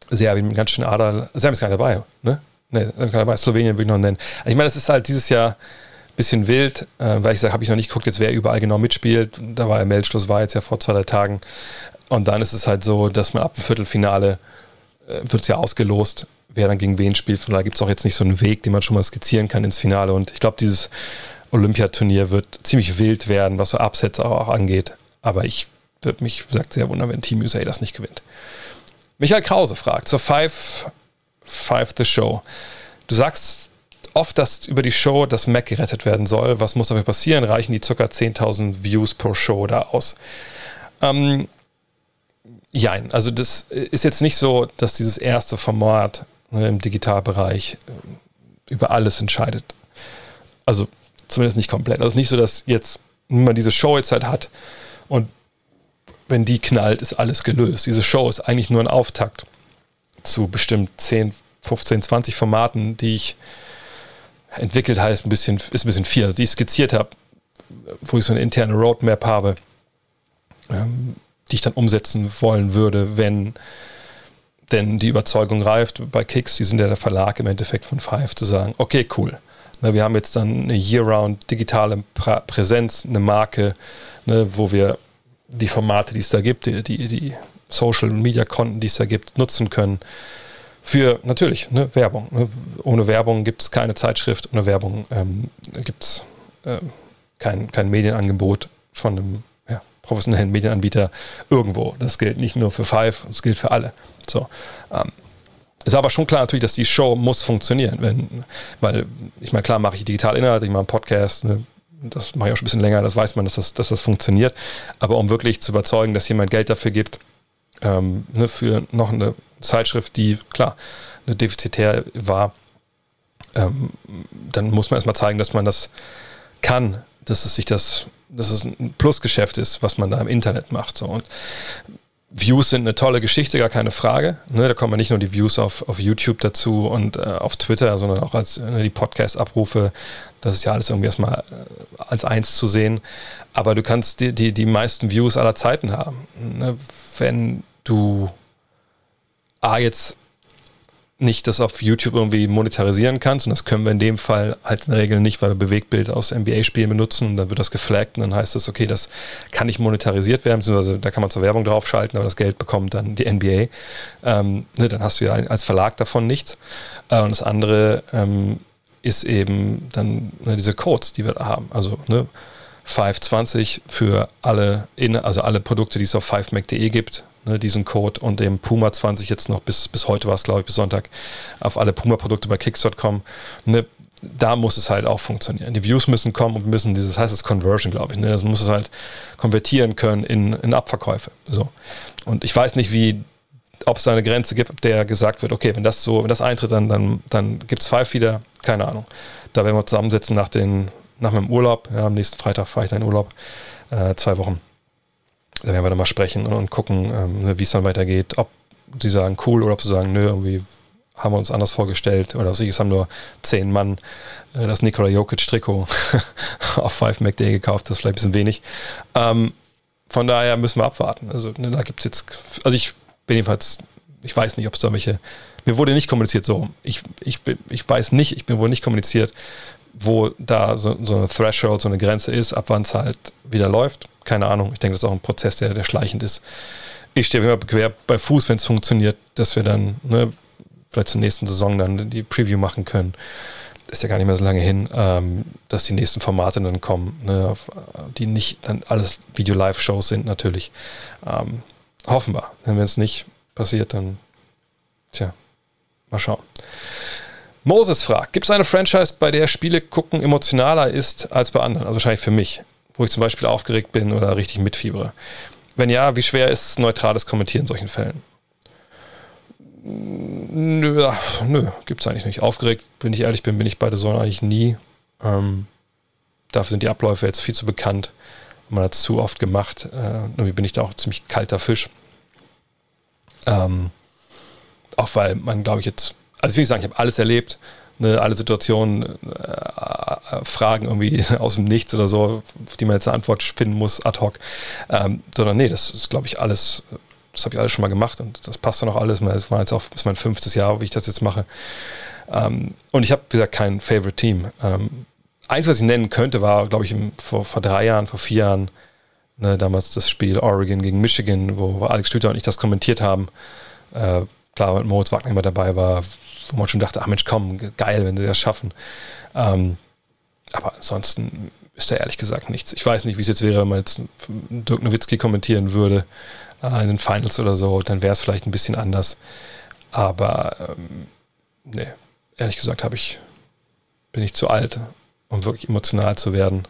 Speaker 1: Serbien mit ganz schön Ader. Serbien ist gar nicht dabei, ne? Ne, dabei. Slowenien würde ich noch nennen. Ich meine, das ist halt dieses Jahr bisschen wild, äh, weil ich sage, habe ich noch nicht geguckt, jetzt wer überall genau mitspielt. Da war der Meldschluss, war jetzt ja vor zwei, drei Tagen. Und dann ist es halt so, dass man ab dem Viertelfinale äh, wird es ja ausgelost, wer dann gegen wen spielt. Von daher gibt es auch jetzt nicht so einen Weg, den man schon mal skizzieren kann ins Finale. Und ich glaube, dieses Olympiaturnier wird ziemlich wild werden, was so Upsets auch, auch angeht. Aber ich würde mich, wie gesagt, sehr wundern, wenn Team USA das nicht gewinnt. Michael Krause fragt zur Five, Five the Show. Du sagst oft, dass über die Show das Mac gerettet werden soll. Was muss dafür passieren? Reichen die ca. 10.000 Views pro Show da aus? Ähm, Jein, also das ist jetzt nicht so, dass dieses erste Format ne, im Digitalbereich äh, über alles entscheidet. Also Zumindest nicht komplett. Also nicht so, dass jetzt man diese Show jetzt halt hat und wenn die knallt, ist alles gelöst. Diese Show ist eigentlich nur ein Auftakt zu bestimmt 10, 15, 20 Formaten, die ich entwickelt heißt ein bisschen, ist ein bisschen viel, also die ich skizziert habe, wo ich so eine interne Roadmap habe, ähm, die ich dann umsetzen wollen würde, wenn denn die Überzeugung reift bei Kicks, die sind ja der Verlag im Endeffekt von Five, zu sagen, okay, cool, Ne, wir haben jetzt dann eine year-round digitale Präsenz, eine Marke, ne, wo wir die Formate, die es da gibt, die, die, die Social-Media-Konten, die es da gibt, nutzen können. Für natürlich ne, Werbung. Ne. Ohne Werbung gibt es keine Zeitschrift, ohne Werbung ähm, gibt es äh, kein, kein Medienangebot von einem ja, professionellen Medienanbieter irgendwo. Das gilt nicht nur für Five, das gilt für alle. So, ähm, ist aber schon klar natürlich, dass die Show muss funktionieren. Wenn, weil, ich meine, klar mache ich digital Inhalte, ich mache einen Podcast, ne, das mache ich auch schon ein bisschen länger, das weiß man, dass das, dass das funktioniert. Aber um wirklich zu überzeugen, dass jemand Geld dafür gibt, ähm, ne, für noch eine Zeitschrift, die, klar, eine defizitär war, ähm, dann muss man erstmal zeigen, dass man das kann, dass es sich das, dass es ein Plusgeschäft ist, was man da im Internet macht. So. Und Views sind eine tolle Geschichte, gar keine Frage. Ne, da kommen nicht nur die Views auf, auf YouTube dazu und äh, auf Twitter, sondern auch als ne, die Podcast-Abrufe. Das ist ja alles irgendwie erstmal äh, als eins zu sehen. Aber du kannst die, die, die meisten Views aller Zeiten haben. Ne? Wenn du A jetzt nicht das auf YouTube irgendwie monetarisieren kannst. Und das können wir in dem Fall halt in der Regel nicht, weil wir Bewegtbild aus NBA-Spielen benutzen. Und dann wird das geflaggt und dann heißt es, okay, das kann nicht monetarisiert werden, beziehungsweise da kann man zur Werbung draufschalten, aber das Geld bekommt dann die NBA. Ähm, ne, dann hast du ja als Verlag davon nichts. Äh, und das andere ähm, ist eben dann ne, diese Codes, die wir da haben. Also ne, 520 für alle, in, also alle Produkte, die es auf 5mac.de gibt, ne, diesen Code und dem Puma 20 jetzt noch bis, bis heute war es, glaube ich, bis Sonntag, auf alle Puma-Produkte bei Kicks.com. Ne, da muss es halt auch funktionieren. Die Views müssen kommen und müssen dieses, heißt es Conversion, glaube ich. Ne? Das muss es halt konvertieren können in, in Abverkäufe. So. Und ich weiß nicht, wie, ob es da eine Grenze gibt, ab der gesagt wird, okay, wenn das so, wenn das eintritt, dann, dann, dann gibt es Five wieder, keine Ahnung. Da werden wir zusammensetzen nach, den, nach meinem Urlaub. Ja, am nächsten Freitag fahre ich dann in Urlaub. Äh, zwei Wochen. Da werden wir dann mal sprechen und, gucken, ähm, ne, wie es dann weitergeht. Ob sie sagen cool oder ob sie sagen, nö, irgendwie haben wir uns anders vorgestellt. Oder was ich, es haben nur zehn Mann äh, das Nikola Jokic-Trikot auf 5 McDay gekauft. Das ist vielleicht ein bisschen wenig. Ähm, von daher müssen wir abwarten. Also ne, da gibt es jetzt, also ich bin jedenfalls, ich weiß nicht, ob es da welche, mir wurde nicht kommuniziert so. Ich, ich, ich weiß nicht, ich bin wohl nicht kommuniziert, wo da so, so eine Threshold, so eine Grenze ist, ab wann es halt wieder läuft. Keine Ahnung. Ich denke, das ist auch ein Prozess, der, der schleichend ist. Ich stehe immer quer bei Fuß, wenn es funktioniert, dass wir dann ne, vielleicht zur nächsten Saison dann die Preview machen können. Ist ja gar nicht mehr so lange hin, ähm, dass die nächsten Formate dann kommen, ne, auf, die nicht dann alles Video-Live-Shows sind natürlich. Ähm, hoffen wir. Wenn es nicht passiert, dann tja, mal schauen. Moses fragt, gibt es eine Franchise, bei der Spiele gucken emotionaler ist als bei anderen? Also wahrscheinlich für mich, wo ich zum Beispiel aufgeregt bin oder richtig mitfiebere. Wenn ja, wie schwer ist neutrales Kommentieren in solchen Fällen? Nö, ach, nö gibt's eigentlich nicht. Aufgeregt, wenn ich ehrlich bin, bin ich bei der Sonne eigentlich nie. Ähm, dafür sind die Abläufe jetzt viel zu bekannt. Man hat es zu oft gemacht. Äh, irgendwie bin ich da auch ziemlich kalter Fisch. Ähm, auch weil man, glaube ich, jetzt, also ich will nicht sagen, ich habe alles erlebt, ne, alle Situationen, äh, äh, Fragen irgendwie aus dem Nichts oder so, auf die man jetzt eine Antwort finden muss, ad hoc. Ähm, sondern nee, das ist, glaube ich, alles das habe ich alles schon mal gemacht und das passt dann auch alles. Das war jetzt auch ist mein fünftes Jahr, wie ich das jetzt mache. Ähm, und ich habe, wie gesagt, kein Favorite Team. Ähm, eins, was ich nennen könnte, war, glaube ich, im, vor, vor drei Jahren, vor vier Jahren, ne, damals das Spiel Oregon gegen Michigan, wo, wo Alex Stüter und ich das kommentiert haben. Äh, klar, mit Moritz Wagner immer dabei war, wo man schon dachte, ach Mensch, komm, geil, wenn sie das schaffen. Ähm, aber ansonsten ist da ehrlich gesagt nichts. Ich weiß nicht, wie es jetzt wäre, wenn man jetzt Dirk Nowitzki kommentieren würde äh, in den Finals oder so, dann wäre es vielleicht ein bisschen anders. Aber ähm, nee, ehrlich gesagt ich, bin ich zu alt, um wirklich emotional zu werden.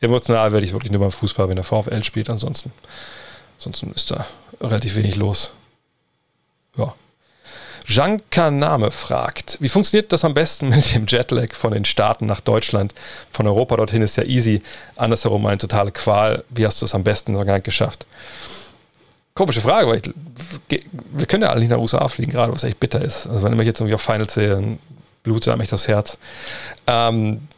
Speaker 1: Emotional werde ich wirklich nur beim Fußball, wenn der VfL spielt. Ansonsten, ansonsten ist da relativ wenig los. Ja. Jean Kaname fragt, wie funktioniert das am besten mit dem Jetlag von den Staaten nach Deutschland? Von Europa dorthin ist ja easy, andersherum eine totale Qual. Wie hast du es am besten in geschafft? Komische Frage, weil ich, wir können ja alle nicht nach USA fliegen, gerade was echt bitter ist. Also wenn ich jetzt irgendwie auf Finals sehe, dann blutet einem echt das Herz. Ähm,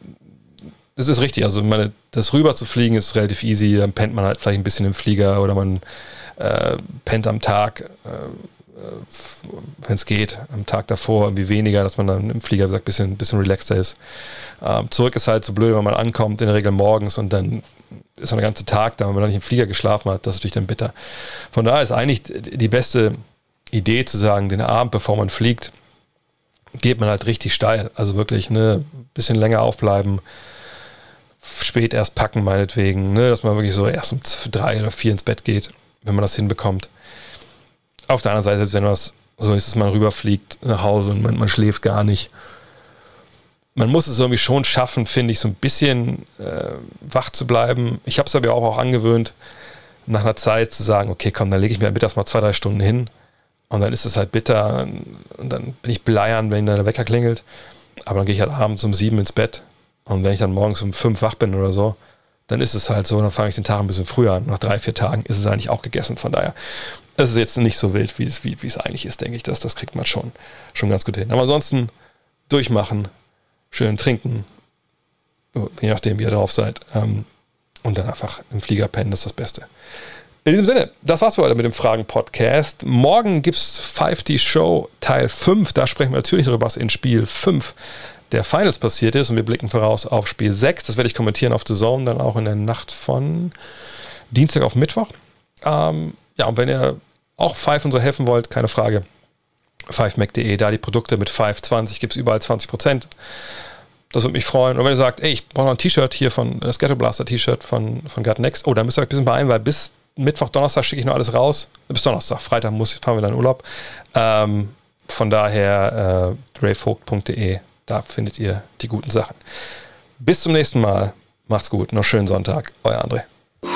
Speaker 1: das ist richtig. Also meine, das rüber zu fliegen ist relativ easy. Dann pennt man halt vielleicht ein bisschen im Flieger oder man äh, pennt am Tag, äh, wenn es geht, am Tag davor irgendwie weniger, dass man dann im Flieger, wie gesagt, ein bisschen, bisschen relaxter ist. Ähm, zurück ist halt so blöd, wenn man ankommt, in der Regel morgens und dann ist man den ganzen Tag da, wenn man dann nicht im Flieger geschlafen hat, das ist natürlich dann bitter. Von daher ist eigentlich die beste Idee zu sagen, den Abend, bevor man fliegt, geht man halt richtig steil. Also wirklich ein ne, bisschen länger aufbleiben, spät erst packen meinetwegen, ne, dass man wirklich so erst um drei oder vier ins Bett geht, wenn man das hinbekommt. Auf der anderen Seite, wenn was so ist, dass man rüberfliegt nach Hause und man, man schläft gar nicht, man muss es irgendwie schon schaffen, finde ich, so ein bisschen äh, wach zu bleiben. Ich habe es aber auch, auch angewöhnt, nach einer Zeit zu sagen, okay, komm, dann lege ich mir mittags mal zwei, drei Stunden hin und dann ist es halt bitter und dann bin ich beleiern, wenn dann der Wecker klingelt. Aber dann gehe ich halt abends um sieben ins Bett und wenn ich dann morgens um fünf wach bin oder so, dann ist es halt so, dann fange ich den Tag ein bisschen früher an. Nach drei, vier Tagen ist es eigentlich auch gegessen. Von daher, es ist jetzt nicht so wild, wie es, wie, wie es eigentlich ist, denke ich. Das, das kriegt man schon, schon ganz gut hin. Aber ansonsten durchmachen, schön trinken, je nachdem, wie ihr drauf seid. Ähm, und dann einfach im Flieger pennen, das ist das Beste. In diesem Sinne, das war's für heute mit dem Fragen-Podcast. Morgen gibt's 5D Show Teil 5. Da sprechen wir natürlich darüber, was in Spiel 5 der Finals passiert ist. Und wir blicken voraus auf Spiel 6. Das werde ich kommentieren auf The Zone, dann auch in der Nacht von Dienstag auf Mittwoch. Ähm, ja, und wenn ihr auch Five und so helfen wollt, keine Frage, 5mac.de, da die Produkte mit 520 gibt es überall 20%. Das würde mich freuen. Und wenn ihr sagt, ey, ich brauche noch ein T-Shirt hier von das Ghetto Blaster T-Shirt von, von Gut Next, oh, da müsst ihr euch ein bisschen beeilen, weil bis Mittwoch, Donnerstag schicke ich noch alles raus. Bis Donnerstag, Freitag muss, fahren wir dann Urlaub. Ähm, von daher äh, drayvogt.de, da findet ihr die guten Sachen. Bis zum nächsten Mal. Macht's gut. Noch schönen Sonntag. Euer André.
Speaker 2: Hello.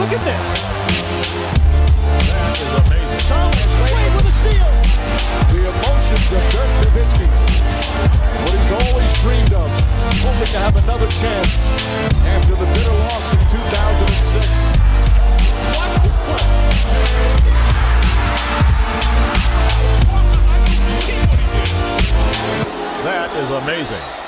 Speaker 2: Look at this. That is amazing. Thomas Wade with a steal. The emotions of Dirk Nowitzki. What he's always dreamed of. Hoping to have another chance after the bitter loss in 2006. Watch play. That is amazing.